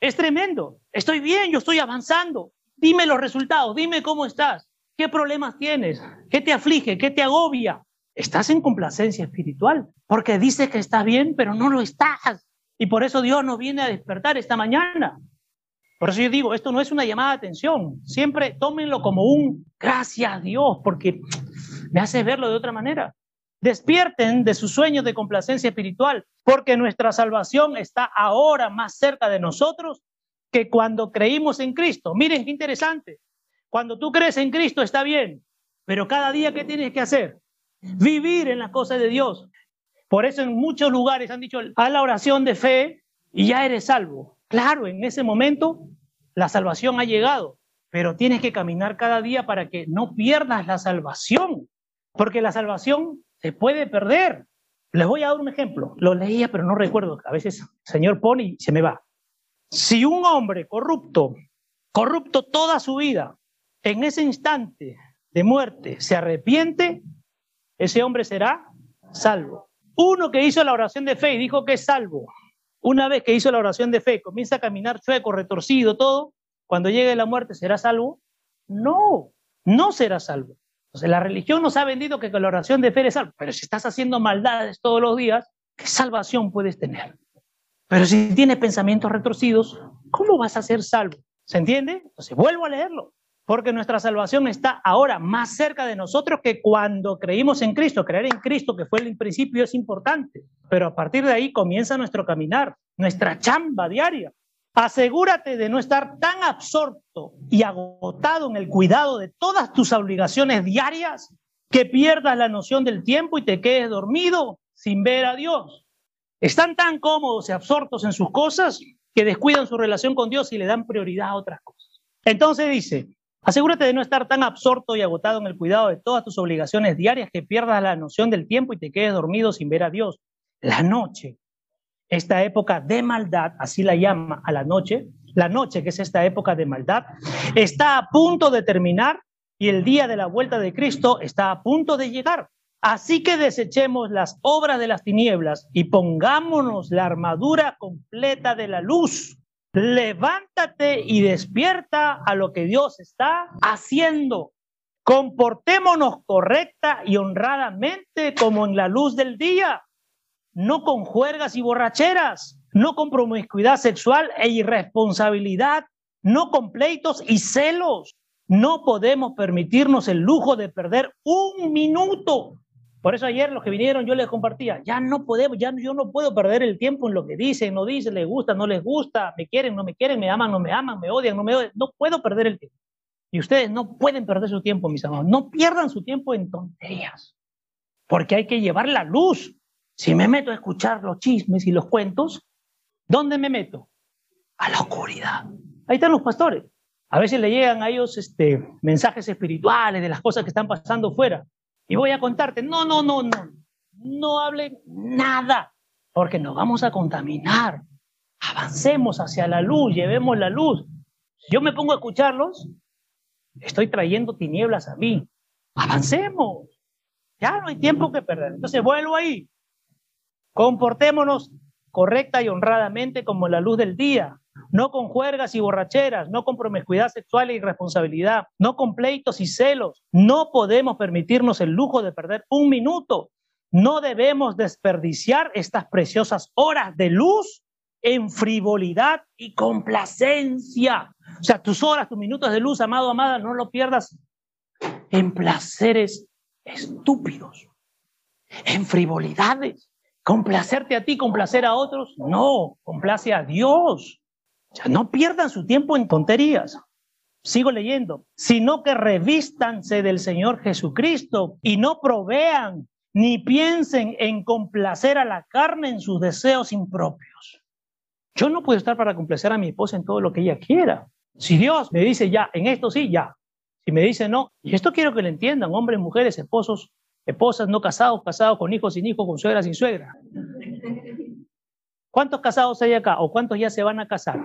Es tremendo. Estoy bien, yo estoy avanzando. Dime los resultados, dime cómo estás. ¿Qué problemas tienes? ¿Qué te aflige? ¿Qué te agobia? estás en complacencia espiritual, porque dices que estás bien, pero no lo estás. Y por eso Dios nos viene a despertar esta mañana. Por eso yo digo, esto no es una llamada de atención. Siempre tómenlo como un gracias a Dios, porque me hace verlo de otra manera. Despierten de sus sueños de complacencia espiritual, porque nuestra salvación está ahora más cerca de nosotros que cuando creímos en Cristo. Miren qué interesante. Cuando tú crees en Cristo está bien, pero cada día, ¿qué tienes que hacer? vivir en las cosas de Dios. Por eso en muchos lugares han dicho, haz la oración de fe y ya eres salvo. Claro, en ese momento la salvación ha llegado, pero tienes que caminar cada día para que no pierdas la salvación, porque la salvación se puede perder. Les voy a dar un ejemplo. Lo leía, pero no recuerdo. A veces Señor pone se me va. Si un hombre corrupto, corrupto toda su vida, en ese instante de muerte se arrepiente, ese hombre será salvo. Uno que hizo la oración de fe y dijo que es salvo, una vez que hizo la oración de fe, comienza a caminar chueco, retorcido, todo, cuando llegue la muerte, ¿será salvo? No, no será salvo. Entonces, la religión nos ha vendido que con la oración de fe es salvo, pero si estás haciendo maldades todos los días, ¿qué salvación puedes tener? Pero si tienes pensamientos retorcidos, ¿cómo vas a ser salvo? ¿Se entiende? Entonces, vuelvo a leerlo porque nuestra salvación está ahora más cerca de nosotros que cuando creímos en Cristo. Creer en Cristo, que fue el principio, es importante, pero a partir de ahí comienza nuestro caminar, nuestra chamba diaria. Asegúrate de no estar tan absorto y agotado en el cuidado de todas tus obligaciones diarias que pierdas la noción del tiempo y te quedes dormido sin ver a Dios. Están tan cómodos y absortos en sus cosas que descuidan su relación con Dios y le dan prioridad a otras cosas. Entonces dice, Asegúrate de no estar tan absorto y agotado en el cuidado de todas tus obligaciones diarias que pierdas la noción del tiempo y te quedes dormido sin ver a Dios. La noche, esta época de maldad, así la llama a la noche, la noche que es esta época de maldad, está a punto de terminar y el día de la vuelta de Cristo está a punto de llegar. Así que desechemos las obras de las tinieblas y pongámonos la armadura completa de la luz levántate y despierta a lo que Dios está haciendo. Comportémonos correcta y honradamente como en la luz del día, no con juergas y borracheras, no con promiscuidad sexual e irresponsabilidad, no con pleitos y celos. No podemos permitirnos el lujo de perder un minuto por eso ayer los que vinieron yo les compartía, ya no podemos, ya yo no puedo perder el tiempo en lo que dicen, no dicen, les gusta, no les gusta, me quieren, no me quieren, me aman, no me aman, me odian, no me odian, no puedo perder el tiempo. Y ustedes no pueden perder su tiempo, mis amados. No pierdan su tiempo en tonterías. Porque hay que llevar la luz. Si me meto a escuchar los chismes y los cuentos, ¿dónde me meto? A la oscuridad. Ahí están los pastores. A veces le llegan a ellos este, mensajes espirituales de las cosas que están pasando fuera. Y voy a contarte, no, no, no, no, no hablen nada, porque nos vamos a contaminar. Avancemos hacia la luz, llevemos la luz. Yo me pongo a escucharlos, estoy trayendo tinieblas a mí. Avancemos. Ya no hay tiempo que perder. Entonces vuelvo ahí. Comportémonos correcta y honradamente como la luz del día, no con juergas y borracheras, no con promiscuidad sexual e irresponsabilidad, no con pleitos y celos. No podemos permitirnos el lujo de perder un minuto. No debemos desperdiciar estas preciosas horas de luz en frivolidad y complacencia. O sea, tus horas, tus minutos de luz, amado, amada, no lo pierdas en placeres estúpidos, en frivolidades. ¿Complacerte a ti, complacer a otros? No, complace a Dios. No pierdan su tiempo en tonterías. Sigo leyendo, sino que revístanse del Señor Jesucristo y no provean ni piensen en complacer a la carne en sus deseos impropios. Yo no puedo estar para complacer a mi esposa en todo lo que ella quiera. Si Dios me dice ya, en esto sí, ya. Si me dice no, y esto quiero que lo entiendan, hombres, mujeres, esposos, esposas no casados, casados con hijos, sin hijos, con suegra, sin suegra. ¿Cuántos casados hay acá o cuántos ya se van a casar?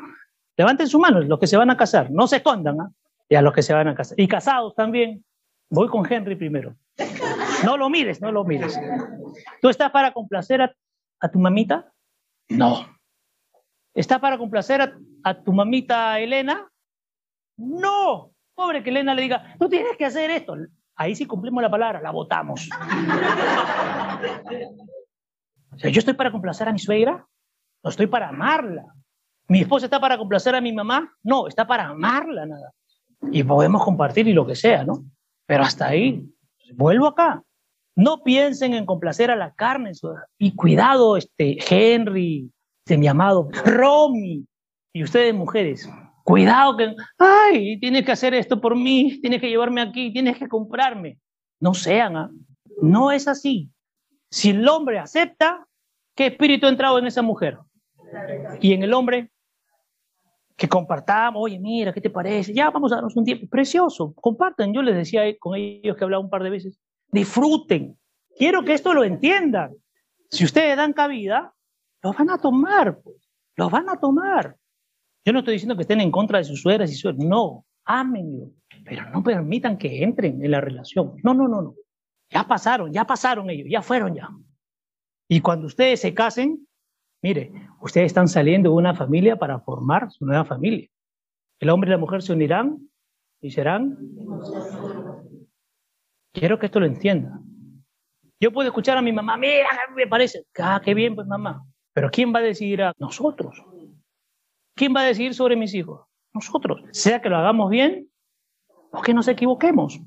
Levanten sus manos, los que se van a casar, no se escondan, ¿ah? Y a los que se van a casar. Y casados también. Voy con Henry primero. No lo mires, no lo mires. ¿Tú estás para complacer a, tu mamita? No. ¿Estás para complacer a, a tu mamita Elena? No. Pobre que Elena le diga, tú tienes que hacer esto. Ahí sí cumplimos la palabra, la votamos. O sea, yo estoy para complacer a mi suegra, no estoy para amarla. ¿Mi esposa está para complacer a mi mamá? No, está para amarla nada. Y podemos compartir y lo que sea, ¿no? Pero hasta ahí. Vuelvo acá. No piensen en complacer a la carne. Y cuidado, este, Henry, este, mi amado, Romy, y ustedes mujeres, cuidado que, ay, tienes que hacer esto por mí, tienes que llevarme aquí, tienes que comprarme. No sean, ¿ah? no es así. Si el hombre acepta, ¿qué espíritu ha entrado en esa mujer? Y en el hombre, que compartamos, oye, mira, ¿qué te parece? Ya vamos a darnos un tiempo precioso, compartan. Yo les decía con ellos que hablaba un par de veces, disfruten. Quiero que esto lo entiendan. Si ustedes dan cabida, los van a tomar, pues. los van a tomar. Yo no estoy diciendo que estén en contra de sus suegras y suegros, no, ámenlo, pero no permitan que entren en la relación. No, no, no, no. Ya pasaron, ya pasaron ellos, ya fueron ya. Y cuando ustedes se casen, Mire, ustedes están saliendo de una familia para formar su nueva familia. El hombre y la mujer se unirán y serán. Quiero que esto lo entienda. Yo puedo escuchar a mi mamá, mira, me parece, ah, qué bien, pues mamá. Pero ¿quién va a decidir a nosotros? ¿Quién va a decidir sobre mis hijos? Nosotros. Sea que lo hagamos bien o que nos equivoquemos.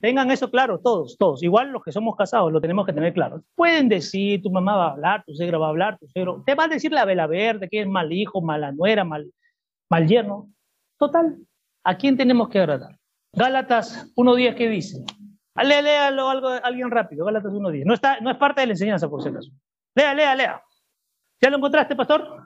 Tengan eso claro, todos, todos. Igual los que somos casados lo tenemos que tener claro. Pueden decir, tu mamá va a hablar, tu suegra va a hablar, tu suegro. Te va a decir la vela verde, que es mal hijo, mala nuera, mal, mal yerno. Total, ¿a quién tenemos que agradar? Gálatas 1.10, ¿qué dice? Lea, léalo algo, alguien rápido, Gálatas 1.10. No, está, no es parte de la enseñanza, por si acaso. Lea, lea, lea. ¿Ya lo encontraste, pastor?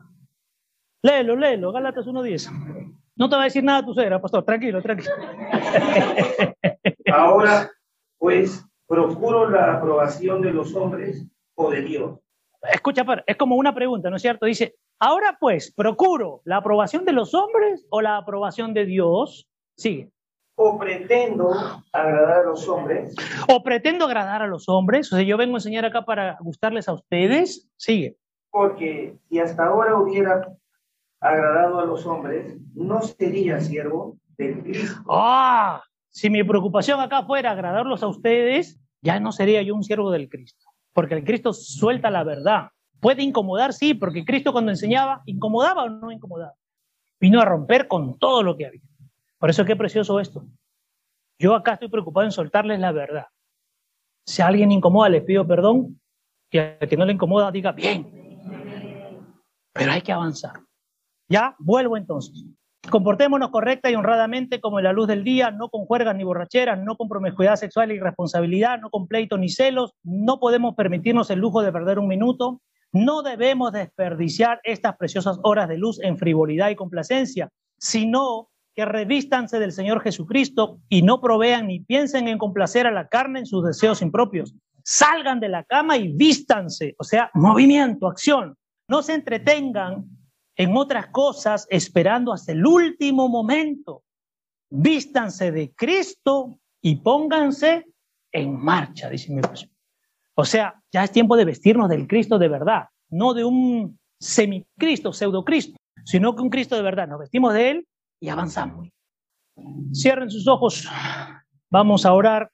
Léelo, léelo, Gálatas 1.10. No te va a decir nada tu suegra, pastor, tranquilo, tranquilo. Ahora, pues, procuro la aprobación de los hombres o de Dios. Escucha, es como una pregunta, ¿no es cierto? Dice, ahora pues, procuro la aprobación de los hombres o la aprobación de Dios. Sigue. O pretendo agradar a los hombres. O pretendo agradar a los hombres. O sea, yo vengo a enseñar acá para gustarles a ustedes. Sigue. Porque si hasta ahora hubiera agradado a los hombres, no sería siervo del Cristo. ¡Ah! Si mi preocupación acá fuera agradarlos a ustedes, ya no sería yo un siervo del Cristo, porque el Cristo suelta la verdad. Puede incomodar, sí, porque Cristo cuando enseñaba, incomodaba o no incomodaba. Vino a romper con todo lo que había. Por eso qué precioso esto. Yo acá estoy preocupado en soltarles la verdad. Si a alguien incomoda, les pido perdón. Y al que no le incomoda, diga, bien. Pero hay que avanzar. Ya, vuelvo entonces. Comportémonos correcta y honradamente como en la luz del día, no con juergas ni borracheras, no con promiscuidad sexual y irresponsabilidad, no con pleitos ni celos. No podemos permitirnos el lujo de perder un minuto. No debemos desperdiciar estas preciosas horas de luz en frivolidad y complacencia, sino que revístanse del Señor Jesucristo y no provean ni piensen en complacer a la carne en sus deseos impropios. Salgan de la cama y vístanse, o sea, movimiento, acción. No se entretengan en otras cosas esperando hasta el último momento. Vístanse de Cristo y pónganse en marcha, dice mi profesor. O sea, ya es tiempo de vestirnos del Cristo de verdad, no de un semicristo, pseudocristo, sino que un Cristo de verdad. Nos vestimos de Él y avanzamos. Cierren sus ojos. Vamos a orar.